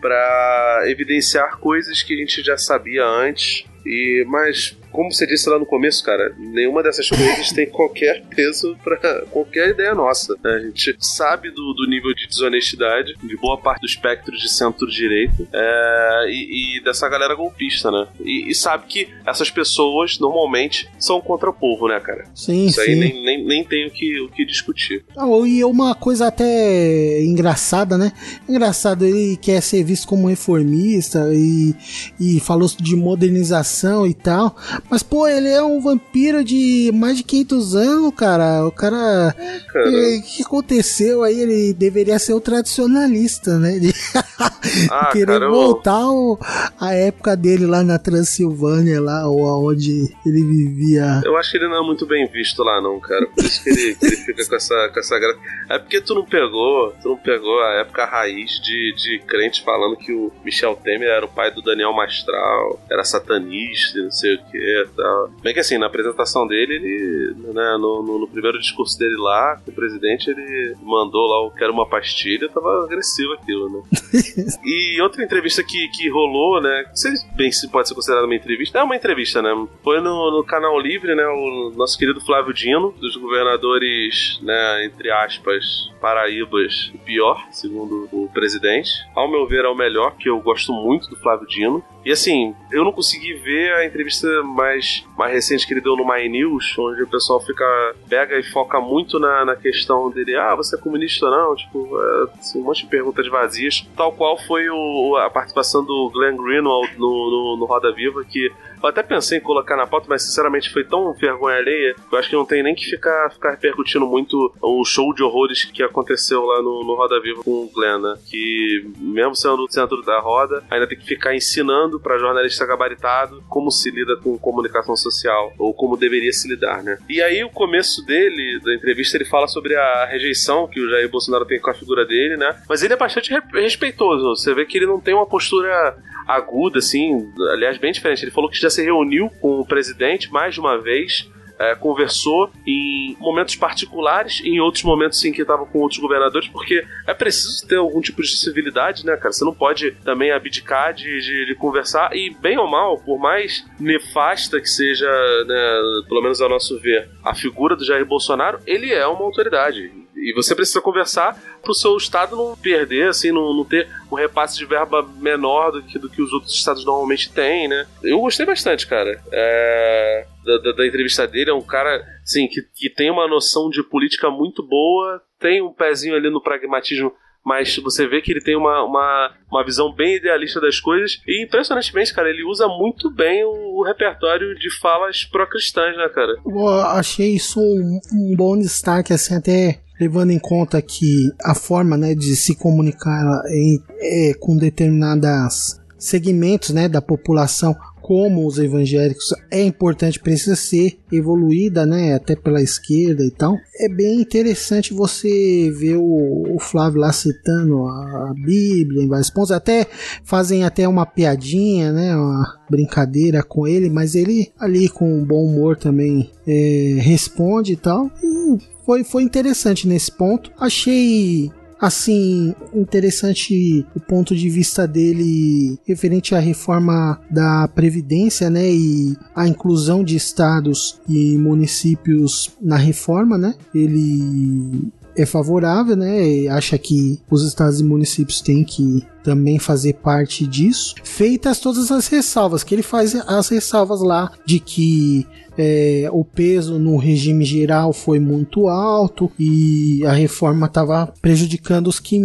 para evidenciar coisas que a gente já sabia antes. E, mas, como você disse lá no começo, cara, nenhuma dessas coisas tem qualquer peso para qualquer ideia nossa. né? A gente sabe do, do nível de desonestidade de boa parte do espectro de centro-direita é, e, e dessa galera golpista, né? E, e sabe que essas pessoas normalmente são contra o povo, né, cara? Sim, Isso aí sim. nem, nem, nem tem o que, o que discutir. Ah, E uma coisa até engraçada, né? Engraçado, ele quer ser visto como reformista e, e falou de modernização e tal. Mas, pô, ele é um vampiro de mais de 500 anos, cara. O cara. Cara, O que aconteceu aí? Ele deveria ser o tradicionalista, né? De Ah, querer cara, eu- voltar ao- a época dele lá na Transilvânia, lá, ou aonde ele vivia. Eu acho que ele não é muito bem visto lá, não, cara. Por isso que ele, que ele fica com essa, com essa graça. É porque tu não pegou, tu não pegou a época raiz de, de crente falando que o Michel Temer era o pai do Daniel Mastral, era satanista, e não sei o que e tal. Bem que assim, na apresentação dele, ele, né, no, no, no primeiro discurso dele lá, o presidente, ele mandou lá o quero uma pastilha, tava agressivo aquilo, né? E outra entrevista que, que rolou, né? Não sei bem se pode ser considerada uma entrevista. É uma entrevista, né? Foi no, no Canal Livre, né? O nosso querido Flávio Dino, dos governadores, né? Entre aspas, paraíbas, o pior, segundo o presidente. Ao meu ver, é o melhor, que eu gosto muito do Flávio Dino. E assim, eu não consegui ver a entrevista mais, mais recente que ele deu no My News, onde o pessoal fica pega e foca muito na, na questão dele, ah, você é comunista ou não? Tipo, é, assim, um monte de perguntas vazias. Tal qual foi o, a participação do Glenn Greenwald no, no, no Roda Viva, que eu até pensei em colocar na pauta, mas sinceramente foi tão vergonha alheia que eu acho que não tem nem que ficar, ficar repercutindo muito o show de horrores que aconteceu lá no, no Roda Viva com o Glenn, né? Que mesmo sendo o centro da roda, ainda tem que ficar ensinando para jornalista gabaritado como se lida com comunicação social, ou como deveria se lidar, né? E aí o começo dele, da entrevista, ele fala sobre a rejeição que o Jair Bolsonaro tem com a figura dele, né? Mas ele é bastante re- respeitoso. Você vê que ele não tem uma postura aguda, assim, aliás, bem diferente. Ele falou que já se reuniu com o presidente mais de uma vez. é, conversou em momentos particulares e em outros momentos em que estava com outros governadores, porque é preciso ter algum tipo de civilidade, né, cara? Você não pode também abdicar de, de, de conversar e, bem ou mal, por mais nefasta que seja, né, pelo menos ao nosso ver, a figura do Jair Bolsonaro, ele é uma autoridade. E você precisa conversar para o seu estado não perder, assim, não, não ter um repasse de verba menor do que, do que os outros estados normalmente têm, né? Eu gostei bastante, cara. É, da, da- da entrevista dele, é um cara, assim, que, que tem uma noção de política muito boa, tem um pezinho ali no pragmatismo mas você vê que ele tem uma, uma, uma visão bem idealista das coisas e impressionantemente, cara, ele usa muito bem o, o repertório de falas pró-cristãs, né, cara? Eu achei isso um, um bom destaque, assim, até levando em conta que a forma né, de se comunicar em- é, com determinadas segmentos né, da população como os evangélicos é importante, precisa ser evoluída, né, até pela esquerda e tal. É bem interessante você ver o, o Flávio lá citando a, a Bíblia em vários pontos, até fazem até uma piadinha, né, uma brincadeira com ele, mas ele ali com bom humor também é, responde e tal. E foi, foi interessante nesse ponto. Achei assim interessante o ponto de vista dele referente à reforma da previdência, né, e a inclusão de estados e municípios na reforma, né? Ele é favorável, né? Acha que os estados e municípios têm que também fazer parte disso, feitas todas as ressalvas, que ele faz as ressalvas lá de que é, o peso no regime geral foi muito alto e a reforma estava prejudicando os que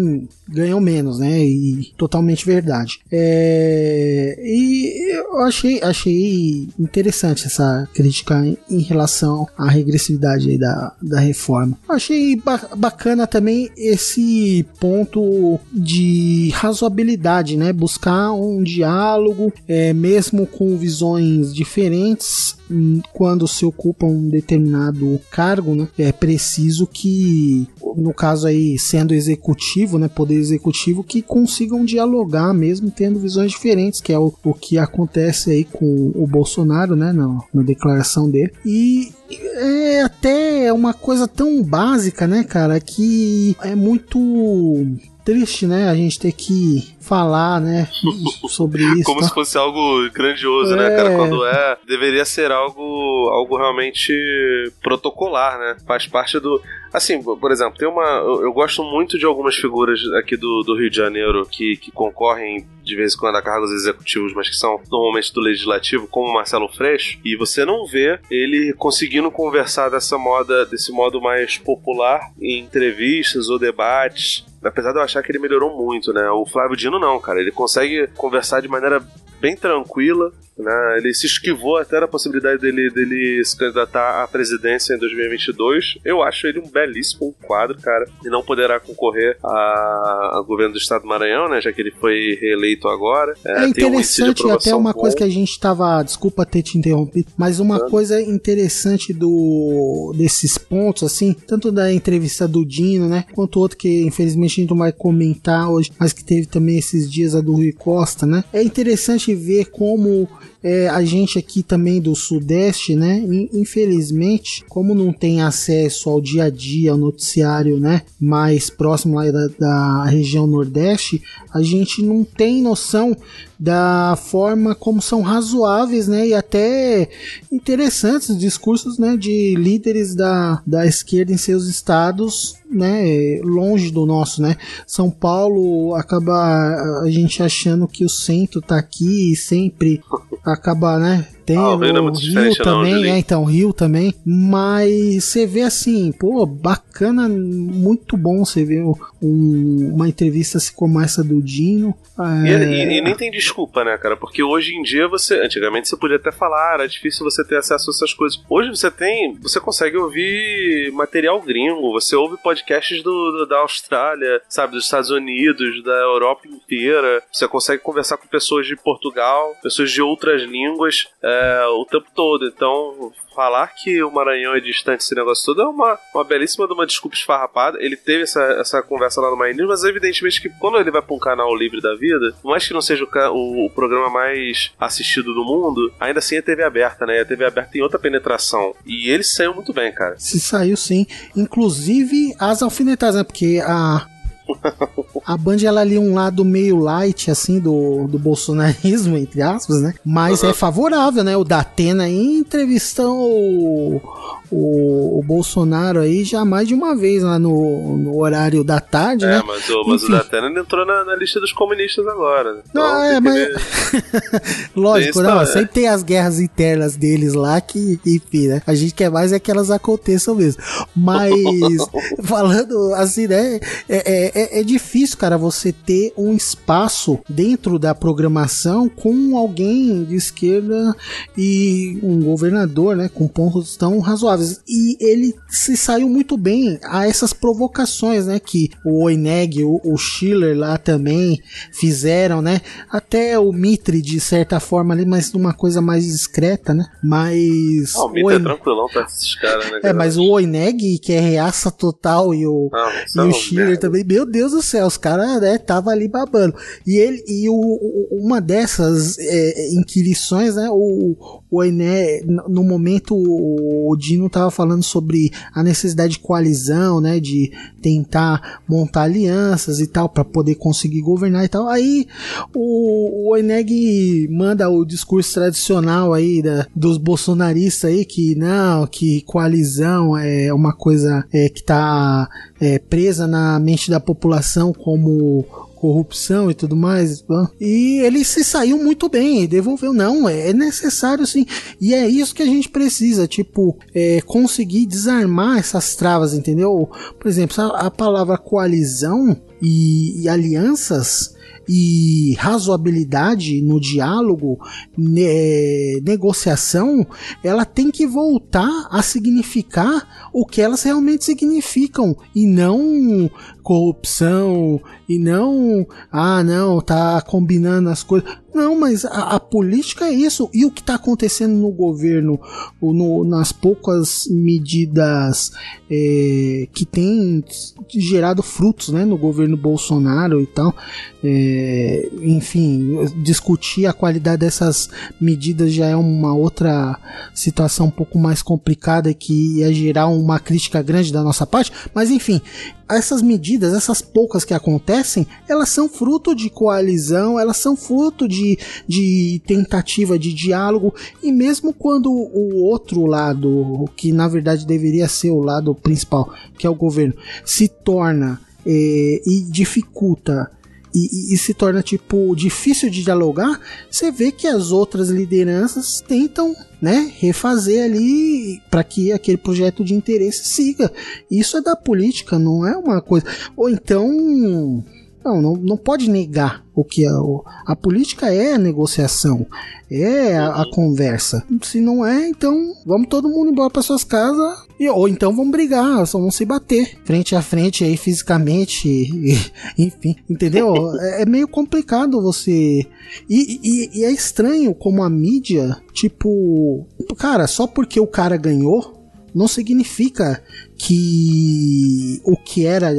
ganham menos, né? E totalmente verdade. É, e eu achei, achei interessante essa crítica em, em relação à regressividade da, da reforma. Achei ba bacana também esse ponto de razoabilidade, né? Buscar um diálogo, é, mesmo com visões diferentes, hum, quando se ocupa um determinado cargo, né? É preciso que, no caso aí, sendo executivo, né? Poder executivo, que consigam dialogar mesmo tendo visões diferentes, que é o, o que acontece aí com o Bolsonaro, né? Na, na declaração dele. E é até uma coisa tão básica, né, cara, que é muito triste, né, a gente ter que falar, né, sobre isso. Como tá? se fosse algo grandioso, né, É. cara? Quando é, deveria ser algo, algo realmente protocolar, né? Faz parte do. Assim, por exemplo, tem uma. Eu, eu gosto muito de algumas figuras aqui do, do Rio de Janeiro que, que concorrem de vez em quando a cargos executivos, mas que são normalmente do legislativo, como o Marcelo Freixo, e você não vê ele conseguindo conversar dessa moda, desse modo mais popular em entrevistas ou debates. Apesar de eu achar que ele melhorou muito, né? O Flávio Dino não, cara. Ele consegue conversar de maneira bem tranquila, né? Ele se esquivou até da possibilidade dele, dele se candidatar à presidência em 2022. Eu acho ele um belíssimo quadro, cara. E não poderá concorrer a- ao governo do estado do Maranhão, né? Já que ele foi reeleito agora. É um de interessante até aprovação uma bom. coisa que a gente tava, desculpa ter te interrompido, mas uma coisa interessante do desses pontos assim, tanto da entrevista do Dino, né, quanto outro que infelizmente a gente não vai comentar hoje, mas que teve também esses dias a do Rui Costa, né? É interessante ver como é, a gente aqui também do Sudeste, né? in- Infelizmente, como não tem acesso ao dia a dia, ao noticiário, né? Mais próximo lá da, da região Nordeste, a gente não tem noção da forma como são razoáveis, né? E até interessantes os discursos, né? De líderes da, da esquerda em seus estados, né? Longe do nosso, né? São Paulo acaba a gente achando que o centro tá aqui e sempre acaba, né? Tem Ah, o é o Rio não, também, é, então, Rio também. Mas você vê assim, pô, bacana, muito bom você ver um- uma entrevista assim como essa do Dino. E, É, e- e nem tem desculpa, né, cara? Porque hoje em dia você. Antigamente você podia até falar, era difícil você ter acesso a essas coisas. Hoje você tem. Você consegue ouvir material gringo, você ouve podcasts do, do- da Austrália, sabe, dos Estados Unidos, da Europa inteira. Você consegue conversar com pessoas de Portugal, pessoas de outras línguas é, o tempo todo. Então. Falar que o Maranhão é distante esse negócio todo é uma, uma belíssima de uma desculpa esfarrapada. Ele teve essa, essa conversa lá no My News, mas evidentemente que quando ele vai pra um canal livre da vida, por mais que não seja o, o- o programa mais assistido do mundo, ainda assim é TV aberta, né? A TV aberta tem outra penetração. E ele saiu muito bem, cara. Se saiu sim. Inclusive as alfinetadas, né? Porque a. A Band ela ali um lado meio light assim do, do bolsonarismo, entre aspas, né? Mas é favorável, né? O Datena aí entrevistou o, o, o Bolsonaro aí já mais de uma vez lá no, no horário da tarde, É, né? mas, o, mas o. Datena entrou na, na lista dos comunistas agora. Então, Não, é, tem que mas-. Lógico, não, é. sempre tem as guerras internas deles lá que, enfim, né? A gente quer mais é que elas aconteçam mesmo. Mas, falando assim, né? É, é- é- é difícil, cara, você ter um espaço dentro da programação com alguém de esquerda e um governador, né? Com pontos tão razoáveis. E ele se saiu muito bem a essas provocações, né? Que o Oineg, o, o Schiller lá também fizeram, né? Até o Mitre, de certa forma, ali, mas numa coisa mais discreta, né? Mas. Ah, o Mito o é tranquilão pra esses caras, né? é, mas o Oineg, que é reaça total, e o, Não, e o Schiller merda. também, meu Deus do céu, os caras, né, tava ali babando. E ele, e o, uma dessas é, inquirições, né, o, o no no momento o Dino tava falando sobre a necessidade de coalizão, né, de tentar montar alianças e tal, para poder conseguir governar e tal. Aí o, o Eneg manda o discurso tradicional aí da, dos bolsonaristas aí que não, que coalizão é uma coisa é, que tá é, presa na mente da população como corrupção e tudo mais. E ele se saiu muito bem, devolveu. Não, é necessário sim. E é isso que a gente precisa, tipo, é, conseguir desarmar essas travas, entendeu? Por exemplo, a, a palavra coalizão e, e alianças e razoabilidade no diálogo, ne- negociação, ela tem que voltar a significar o que elas realmente significam e não corrupção e não ah não tá combinando as coisas. Não mas a, a política é isso. E o que está acontecendo no governo no- nas poucas medidas é, que tem gerado frutos né no governo Bolsonaro e tal é, enfim discutir a qualidade dessas medidas já é uma outra situação um pouco mais complicada que ia gerar uma crítica grande da nossa parte. Mas enfim essas medidas, essas poucas que acontecem, elas são fruto de coalizão, elas são fruto de, de tentativa de diálogo, e mesmo quando o outro lado, que na verdade deveria ser o lado principal, que é o governo, se torna eh, e dificulta e, e- e se torna tipo difícil de dialogar, você vê que as outras lideranças tentam, né, refazer ali para que aquele projeto de interesse siga. Isso é da política, não é uma coisa. Ou então não, não, não pode negar o que a, o- a política é a negociação, é a, a conversa. Se não é, então vamos todo mundo embora para suas casas e, ou então vamos brigar, só vamos se bater frente a frente aí fisicamente, e- enfim, entendeu? é, é meio complicado você e, e- e é estranho como a mídia, tipo, cara, só porque o cara ganhou não significa que o que era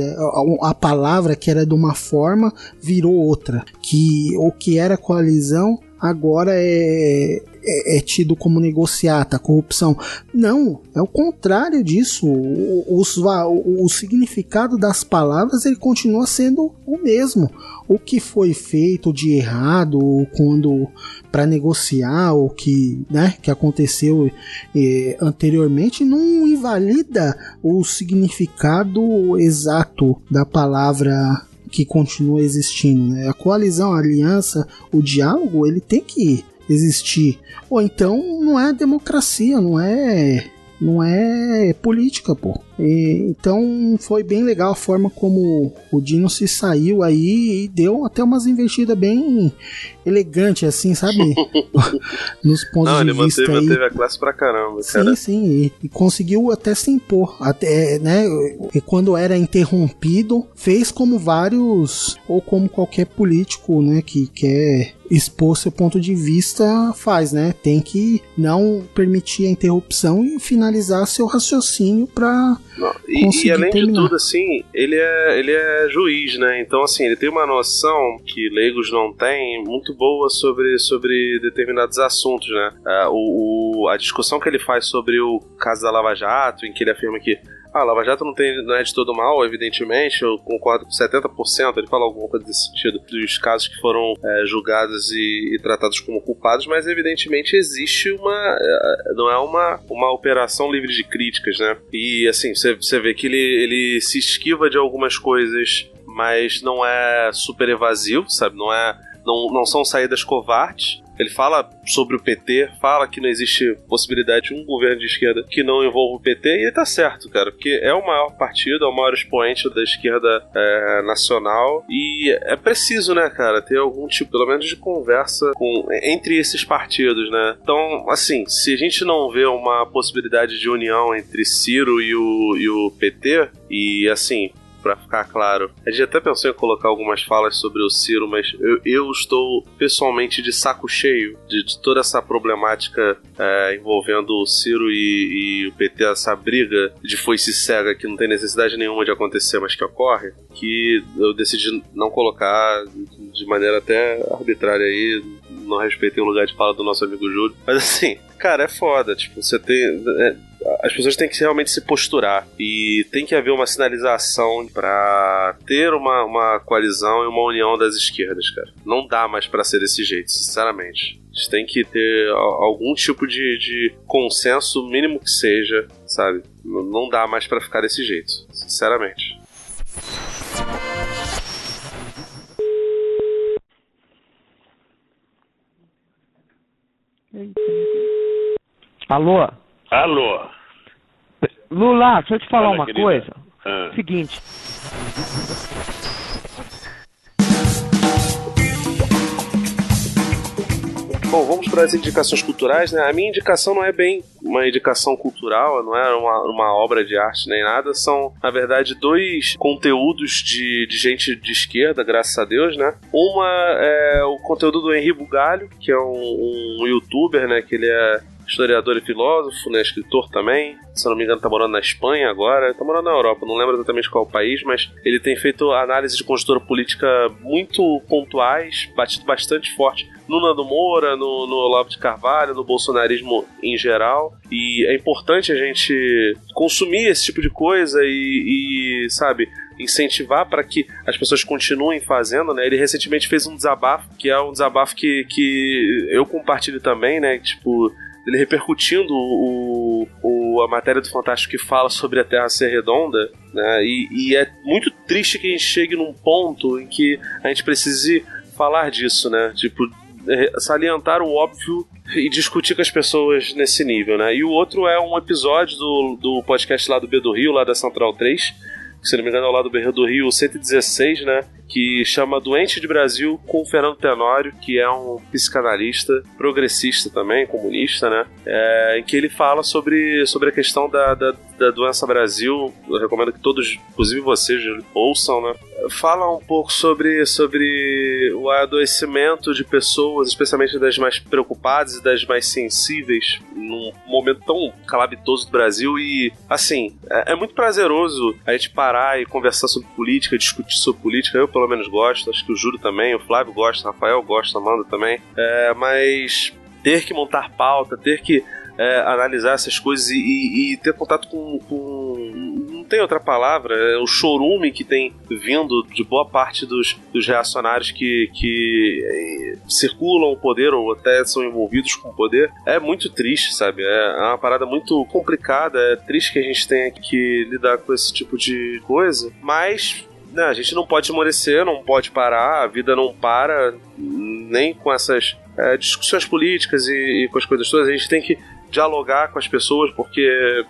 a, palavra que era de uma forma virou outra, que o que era coalizão agora é, é, é tido como negociata, corrupção. Não, é o contrário disso. O, o, o significado das palavras ele continua sendo o mesmo. O que foi feito de errado quando para negociar o que, né, que aconteceu eh, anteriormente não invalida o significado exato da palavra que continua existindo. Né? A coalizão, a aliança, o diálogo, ele tem que existir. Ou então não é democracia, não é não é política, pô. E, então foi bem legal a forma como o Dino se saiu aí e deu até umas investidas bem elegantes, assim, sabe? Nos pontos Não, de ele vista manteve, aí. manteve a classe pra caramba, cara. Sim, sim, e, e conseguiu até se impor, até, né, e quando era interrompido, fez como vários, ou como qualquer político, né, que quer expor seu ponto de vista faz, né, tem que não permitir a interrupção e finalizar seu raciocínio para Não, E, e além de terminar. tudo, assim, ele é, ele é juiz, né? Então, assim, ele tem uma noção que leigos não têm muito boa sobre, sobre determinados assuntos, né? Ah, o, o- a discussão que ele faz sobre o caso da Lava Jato, em que ele afirma que ah, Lava Jato não, tem, não é de todo mal, evidentemente, eu concordo com 70%, ele fala alguma coisa desse sentido, dos casos que foram é, julgados e, e tratados como culpados, mas evidentemente existe uma. é, não é uma, uma operação livre de críticas, né? E assim, você vê que ele, ele se esquiva de algumas coisas, mas não é super evasivo, sabe? Não é. Não, não são saídas covardes. Ele fala sobre o PT, fala que não existe possibilidade de um governo de esquerda que não envolva o PT, e ele tá certo, cara, porque é o maior partido, é o maior expoente da esquerda é, nacional, e é preciso, né, cara, ter algum tipo, pelo menos, de conversa com, entre esses partidos, né? Então, assim, se a gente não vê uma possibilidade de união entre Ciro e o, e o PT, e assim, Pra ficar claro. A gente até pensou em colocar algumas falas sobre o Ciro, mas eu, eu estou pessoalmente de saco cheio de, de toda essa problemática é, envolvendo o Ciro e, e o PT, essa briga de foice cega que não tem necessidade nenhuma de acontecer, mas que ocorre, que eu decidi não colocar de maneira até arbitrária aí, não respeitei o lugar de fala do nosso amigo Júlio. Mas assim, cara, é foda. Tipo, você tem. é, as pessoas têm que realmente se posturar e tem que haver uma sinalização para ter uma, uma coalizão e uma união das esquerdas, cara. Não dá mais para ser desse jeito, sinceramente. A gente tem que ter algum tipo de, de consenso, mínimo que seja, sabe? Não dá mais para ficar desse jeito, sinceramente. Alô? Alô? Lula, deixa eu te falar Fala, uma querida. coisa. Ah. Seguinte. Bom, vamos para as indicações culturais, né? A minha indicação não é bem uma indicação cultural, não é uma, uma obra de arte nem nada, são, na verdade, dois conteúdos de, de gente de esquerda, graças a Deus, né? Uma é o conteúdo do Henri Bugalho, que é um, um youtuber, né? Que ele é historiador e filósofo, né, escritor também. Se eu não me engano, tá morando na Espanha agora. Tá morando na Europa, não lembro exatamente qual país, mas ele tem feito análises de conjuntura política muito pontuais, batido bastante forte no Nando Moura, no, no Olavo de Carvalho, no bolsonarismo em geral. E é importante a gente consumir esse tipo de coisa e, e sabe, incentivar para que as pessoas continuem fazendo, né? Ele recentemente fez um desabafo, que é um desabafo que, que eu compartilho também, né? Tipo, ele repercutindo o, o, a matéria do Fantástico que fala sobre a Terra ser redonda, né? E, e é muito triste que a gente chegue num ponto em que a gente precise falar disso, né? Tipo, eh, salientar o óbvio e discutir com as pessoas nesse nível, né? E o outro é um episódio do, do podcast lá do B do Rio, lá da Central 3, que, se não me engano é lá do B do Rio 116, né? Que chama Doente de Brasil com o Fernando Tenório, que é um psicanalista, progressista também, comunista, né? É, em que ele fala sobre, sobre a questão da, da, da doença Brasil. Eu recomendo que todos, inclusive vocês, ouçam, né? Fala um pouco sobre, sobre o adoecimento de pessoas, especialmente das mais preocupadas e das mais sensíveis, num momento tão calamitoso do Brasil. E, assim, é, é muito prazeroso a gente parar e conversar sobre política, discutir sobre política. Eu, pelo menos, gosto, acho que o Júlio também, o Flávio gosta, o Rafael gosta, a Amanda também. É, mas ter que montar pauta, ter que é, analisar essas coisas e, e- e ter contato com, com- tem outra palavra, é o chorume que tem vindo de boa parte dos, dos reacionários que, que é, circulam o poder ou até são envolvidos com o poder. É muito triste, sabe? É, é uma parada muito complicada, é triste que a gente tenha que lidar com esse tipo de coisa, mas né, a gente não pode esmorecer, não pode parar, a vida não para, nem com essas é, discussões políticas e, e com as coisas todas. A gente tem que dialogar com as pessoas porque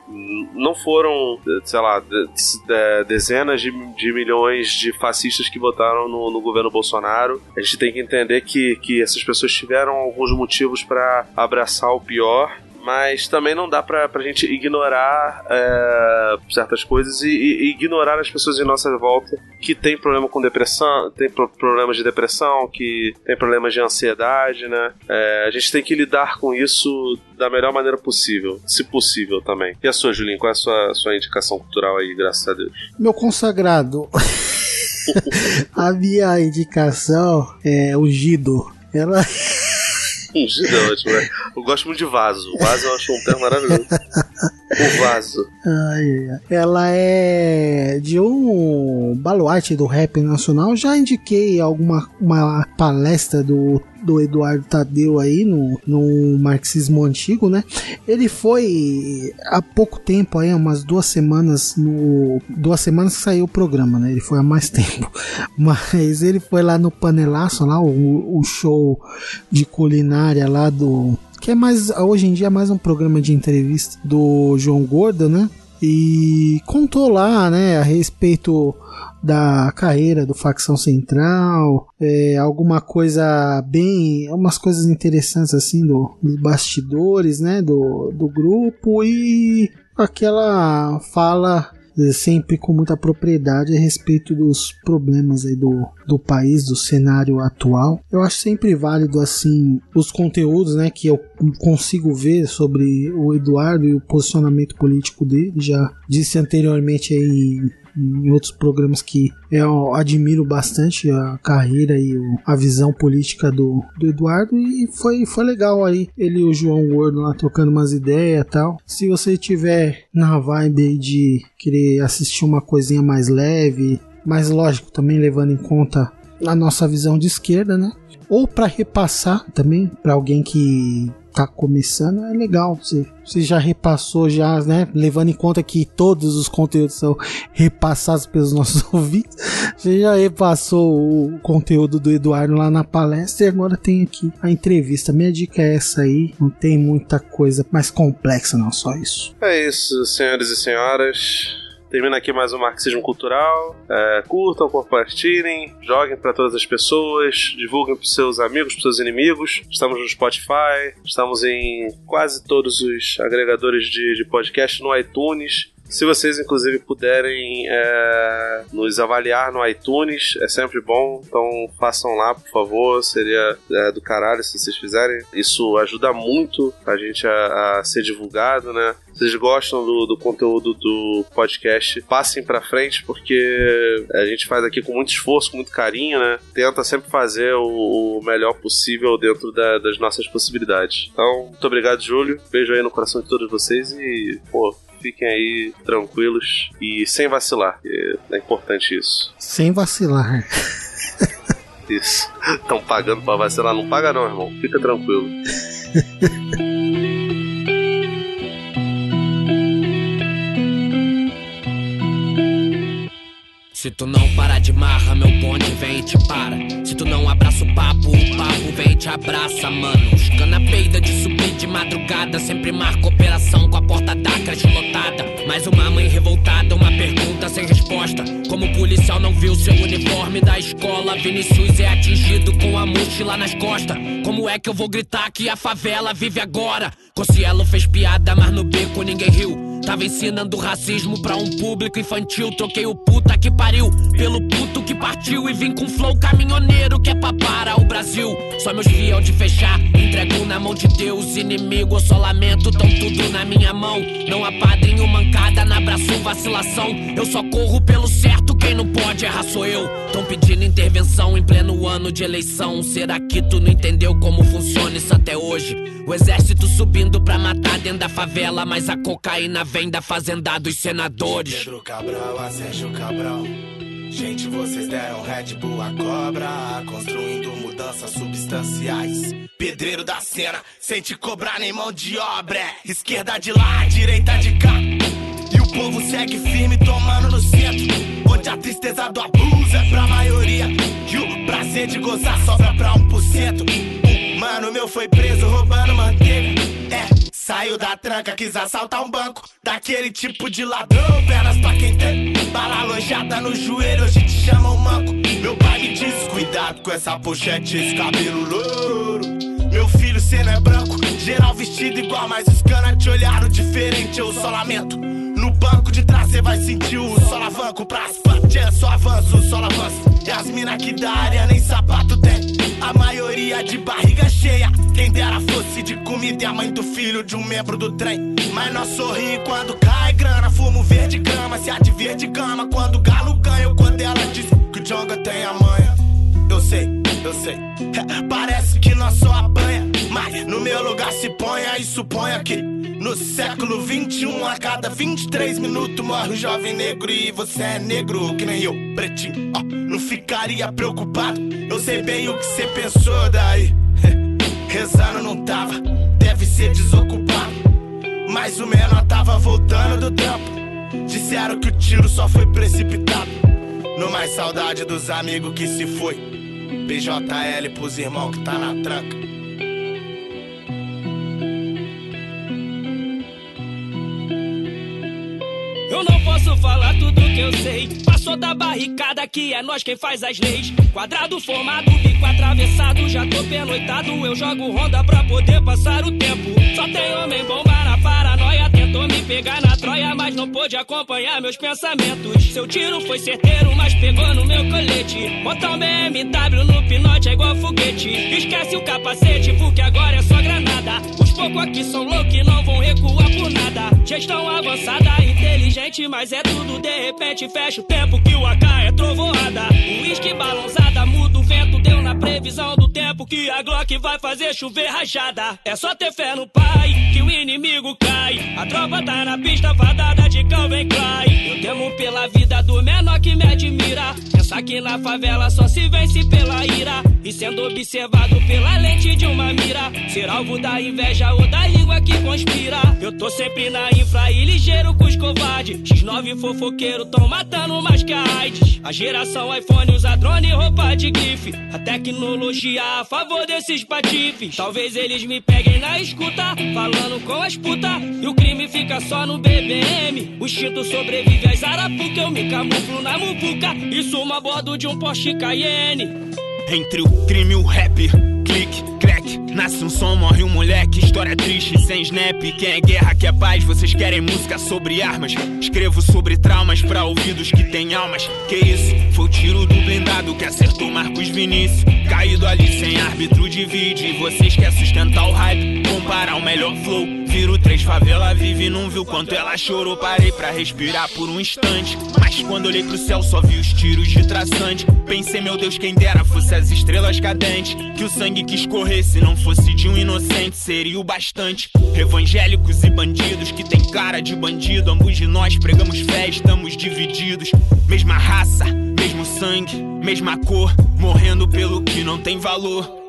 não foram, sei lá, de- de- dezenas de, de milhões de fascistas que votaram no, no governo Bolsonaro. A gente tem que entender que, que essas pessoas tiveram alguns motivos para abraçar o pior mas também não dá pra, pra gente ignorar é, certas coisas e, e- ignorar as pessoas em nossa volta que tem problema com depressão, tem pro- problemas de depressão, que tem problemas de ansiedade, né? É, a gente tem que lidar com isso da melhor maneira possível, se possível também. E a sua, Julinho, qual é a sua, sua indicação cultural aí, graças a Deus? Meu consagrado. a minha indicação é o Gido. Ela. Ungido é ótimo, né? Eu gosto muito de vaso. Vaso eu acho um termo maravilhoso. O vaso. Ai. Ela é de um baluarte do rap nacional. Já indiquei alguma uma palestra do, do Eduardo Tadeu aí no, no marxismo antigo, né? Ele foi há pouco tempo aí, umas duas semanas no duas semanas que saiu o programa, né? Ele foi há mais tempo, mas ele foi lá no panelaço lá o, o show de culinária lá do que é mais hoje em dia é mais um programa de entrevista do João Gordo, né? E contou lá, né, a respeito da carreira do facção central, é, alguma coisa bem, umas coisas interessantes assim do, dos bastidores, né, do, do grupo e aquela fala sempre com muita propriedade a respeito dos problemas aí do, do país, do cenário atual. Eu acho sempre válido assim os conteúdos, né, que eu consigo ver sobre o Eduardo e o posicionamento político dele. Já disse anteriormente aí em outros programas que eu admiro bastante a carreira e a visão política do, do Eduardo e foi, foi legal aí ele e o João Gordo lá trocando umas ideias tal. Se você tiver na vibe de querer assistir uma coisinha mais leve, mas lógico também levando em conta a nossa visão de esquerda, né? Ou para repassar também para alguém que tá começando, é legal. Você, você já repassou, já, né? Levando em conta que todos os conteúdos são repassados pelos nossos ouvintes. Você já repassou o conteúdo do Eduardo lá na palestra e agora tem aqui a entrevista. Minha dica é essa aí. Não tem muita coisa mais complexa, não, só isso. É isso, senhores e senhoras. Termina aqui mais um Marxismo Cultural. É, curtam, compartilhem, joguem para todas as pessoas, divulguem para seus amigos, para seus inimigos. Estamos no Spotify, estamos em quase todos os agregadores de, de podcast no iTunes. Se vocês, inclusive, puderem é, nos avaliar no iTunes, é sempre bom. Então façam lá, por favor. Seria é, do caralho se vocês fizerem. Isso ajuda muito a gente a, a ser divulgado, né? Vocês gostam do, do conteúdo do podcast, passem pra frente, porque a gente faz aqui com muito esforço, com muito carinho, né? Tenta sempre fazer o, o melhor possível dentro da- das nossas possibilidades. Então, muito obrigado, Júlio. Beijo aí no coração de todos vocês e, pô, fiquem aí tranquilos e sem vacilar. É importante isso. Sem vacilar. Isso. Estão pagando pra vacilar? Não paga não, irmão. Fica tranquilo. Se tu não parar de marra, meu bonde vem e te para. Se tu não abraça o papo, o papo vem e te abraça, mano. Os cana peida de subir de madrugada. Sempre marca operação com a porta da creche lotada. Mais uma mãe revoltada, uma pergunta sem resposta. Como o policial não viu seu uniforme da escola, Vinicius é atingido com a mochila nas costas. Como é que eu vou gritar que a favela vive agora? Cossielo fez piada, mas no beco ninguém riu. Tava ensinando racismo pra um público infantil. Troquei o puta que pariu pelo puto que partiu. E vim com flow caminhoneiro que é pra parar o Brasil. Só meus fiel de fechar, entrego na mão de Deus. Inimigo, eu só lamento, tão tudo na minha mão. Não há padrinho, mancada, na abraço, vacilação. Eu só corro pelo certo, quem não pode errar sou eu. Tão pedindo intervenção em pleno ano de eleição. Será que tu não entendeu como funciona isso até hoje? O exército subindo pra matar dentro da favela, mas a cocaína vem da fazenda dos senadores. Pedro Cabral a Sérgio Cabral. Gente, vocês deram Red Bull a cobra, construindo mudanças substanciais. Pedreiro da cena, sem te cobrar nem mão de obra. Esquerda de lá, direita de cá. E o povo segue firme, tomando no centro. Onde a tristeza do abuso é pra maioria. E o prazer de gozar sobra pra 1%. Um mano meu foi preso roubando manteiga. É, saiu da tranca, quis assaltar um banco. Daquele tipo de ladrão, pernas pra quem tem. Bala alojada no joelho, hoje te chamam manco. Meu pai me diz: cuidado com essa pochete, esse cabelo louro. Meu filho, cê não é branco, geral vestido igual, mas os cana te olharam diferente, eu só lamento. No banco de trás cê vai sentir o solavanco pra asfalto, é só avanço, só avanço. E as mina que da área nem sapato tem. A maioria de barriga cheia. Quem dera fosse de comida e a mãe do filho de um membro do trem. Mas nós sorri quando cai grana, fumo verde grama. Se há de verde gama quando o galo ganha. ou Quando ela diz que o Jonga tem a manha. Eu sei, eu sei. Parece que nós só apanha. Mas no meu lugar se ponha e suponha que no século 21, a cada 23 minutos morre um jovem negro e você é negro que nem eu, pretinho. Ó, não ficaria preocupado. Eu sei bem o que você pensou daí. Rezando não tava, deve ser desocupado. Mas o menor tava voltando do tempo. Disseram que o tiro só foi precipitado. No mais saudade dos amigos que se foi. PJL pros irmãos que tá na tranca. Eu não posso falar tudo que eu sei. Passou da barricada que é nós quem faz as leis. Quadrado formado, bico atravessado. Já tô pernoitado, eu jogo ronda pra poder passar o tempo. Só tem homem bomba na. Tentou me pegar na troia, mas não pôde acompanhar meus pensamentos. Seu tiro foi certeiro, mas pegou no meu colete. Botar um BMW no pinote é igual foguete. Esquece o capacete, porque agora é só granada. Os poucos aqui são loucos e não vão recuar por nada. Gestão avançada, inteligente, mas é tudo de repente. Fecha o tempo que o AK é trovoada. O uísque balançada, previsão do tempo que a Glock vai fazer chover rajada. É só ter fé no pai, que o inimigo cai. A tropa tá na pista, fadada de Calvin Klein. Eu temo pela vida do menor que me admira. Pensar que na favela só se vence pela ira. E sendo observado pela lente de uma mira. Ser alvo da inveja ou da língua que conspira. Eu tô sempre na infra e ligeiro com os covardes. X9 fofoqueiro tão matando mais que a AIDS. A geração iPhone usa drone e roupa de grife. A tecnologia a favor desses patifes. Talvez eles me peguem na escuta, falando com as puta. E o crime fica só no BBM. O instinto sobrevive às arapuca. Eu me camuflo na muvuca. E sumo a bordo de um Porsche Cayenne. Entre o crime e o rap, clique. Nasce um som, morre um moleque. História triste, sem snap. Quem é guerra, quer paz. Vocês querem música sobre armas. Escrevo sobre traumas pra ouvidos que têm almas. Que isso? Foi o tiro do blindado que acertou Marcos Vinícius. Caído ali sem árbitro divide. Vocês querem sustentar o hype. Comparar o melhor flow. Viro três favela vive, não viu quanto ela chorou. Parei pra respirar por um instante. Mas quando olhei pro céu, só vi os tiros de traçante. Pensei, meu Deus, quem dera fosse as estrelas cadentes. Que o sangue que escorresse não fosse de um inocente, seria o bastante. Evangélicos e bandidos que tem cara de bandido. Ambos de nós pregamos fé, estamos divididos. Mesma raça, mesmo sangue, mesma cor. Morrendo pelo que não tem valor.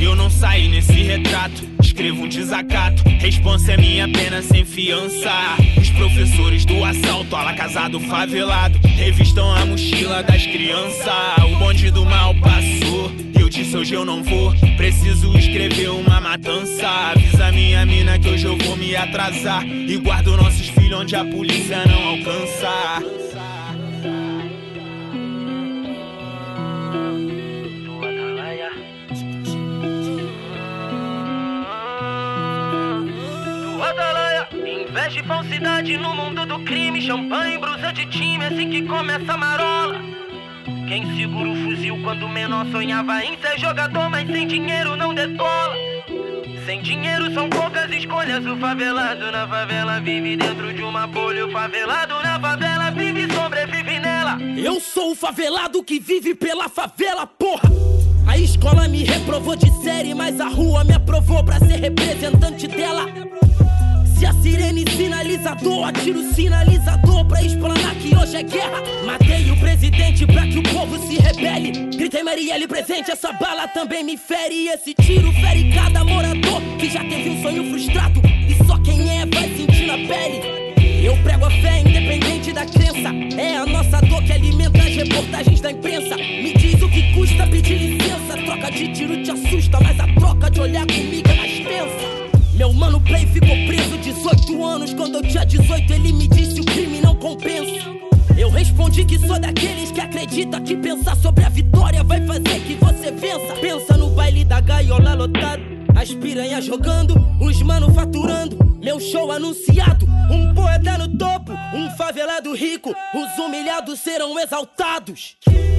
Eu não saí nesse retrato, escrevo um desacato. Responsa é minha pena sem fiança. Os professores do assalto, ala casado favelado, revistam a mochila das crianças. O bonde do mal passou. Eu disse hoje eu não vou, preciso escrever uma matança. Avisa minha mina que hoje eu vou me atrasar. E guardo nossos filhos onde a polícia não alcança. Falsidade no mundo do crime. Champanhe, brusa de time, assim que começa a marola. Quem segura o fuzil quando menor sonhava em ser jogador, mas sem dinheiro não decola. Sem dinheiro são poucas escolhas. O favelado na favela vive dentro de uma bolha. O favelado na favela vive e sobrevive nela. Eu sou o favelado que vive pela favela, porra! A escola me reprovou de série, mas a rua me aprovou pra ser representante dela. Se a sirene sinalizador, atiro sinalizador pra explanar que hoje é guerra. Matei o presidente pra que o povo se rebele. Gritei Marielle presente, essa bala também me fere. Esse tiro fere cada morador que já teve um sonho frustrado. E só quem é vai sentir na pele. Eu prego a fé independente da crença. É a nossa dor que alimenta as reportagens da imprensa. Me diz o que custa pedir licença. Troca de tiro te assusta, mas a troca de olhar comigo é mais tensa. Meu mano Play ficou preso 18 anos. Quando eu tinha 18, ele me disse o crime não compensa. Eu respondi que sou daqueles que acredita que pensar sobre a vitória vai fazer que você vença. Pensa no baile da gaiola lotado, as piranhas jogando, os mano faturando. Meu show anunciado, um poeta no topo, um favelado rico. Os humilhados serão exaltados.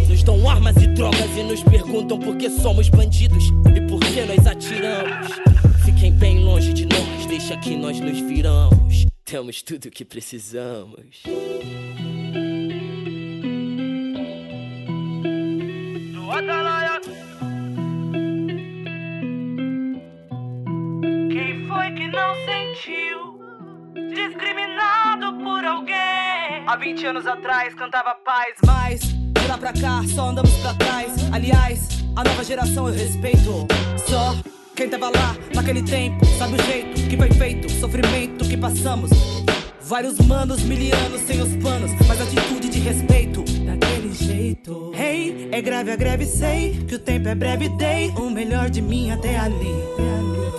Nos dão armas e drogas e nos perguntam por que somos bandidos e por que nós atiramos. Fiquem bem longe de nós, deixa que nós nos viramos. Temos tudo o que precisamos. do. Quem foi que não sentiu discriminado por alguém? Há 20 anos atrás cantava paz, mas de lá pra cá só andamos pra trás. Aliás, a nova geração eu respeito. Só quem tava lá naquele tempo sabe o jeito que foi feito, o sofrimento que passamos. Vários manos, milianos sem os panos, mas atitude de respeito. Daquele jeito. Hey, é grave a greve, sei que o tempo é breve, dei o melhor de mim até ali.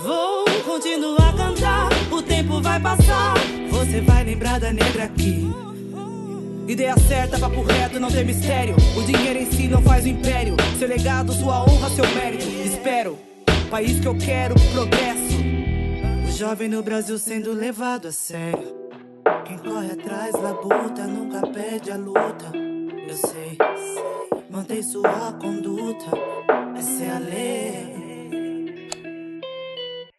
Vou continuar a cantar, o tempo vai passar. Você vai lembrar da negra aqui. Ideia certa, papo reto, não tem mistério. O dinheiro em si não faz o império. Seu legado, sua honra, seu mérito. Espero, país que eu quero, progresso. O jovem no Brasil sendo levado a sério. Quem corre atrás, labuta, nunca perde a luta. Eu sei, mantém sua conduta. Essa é a lei.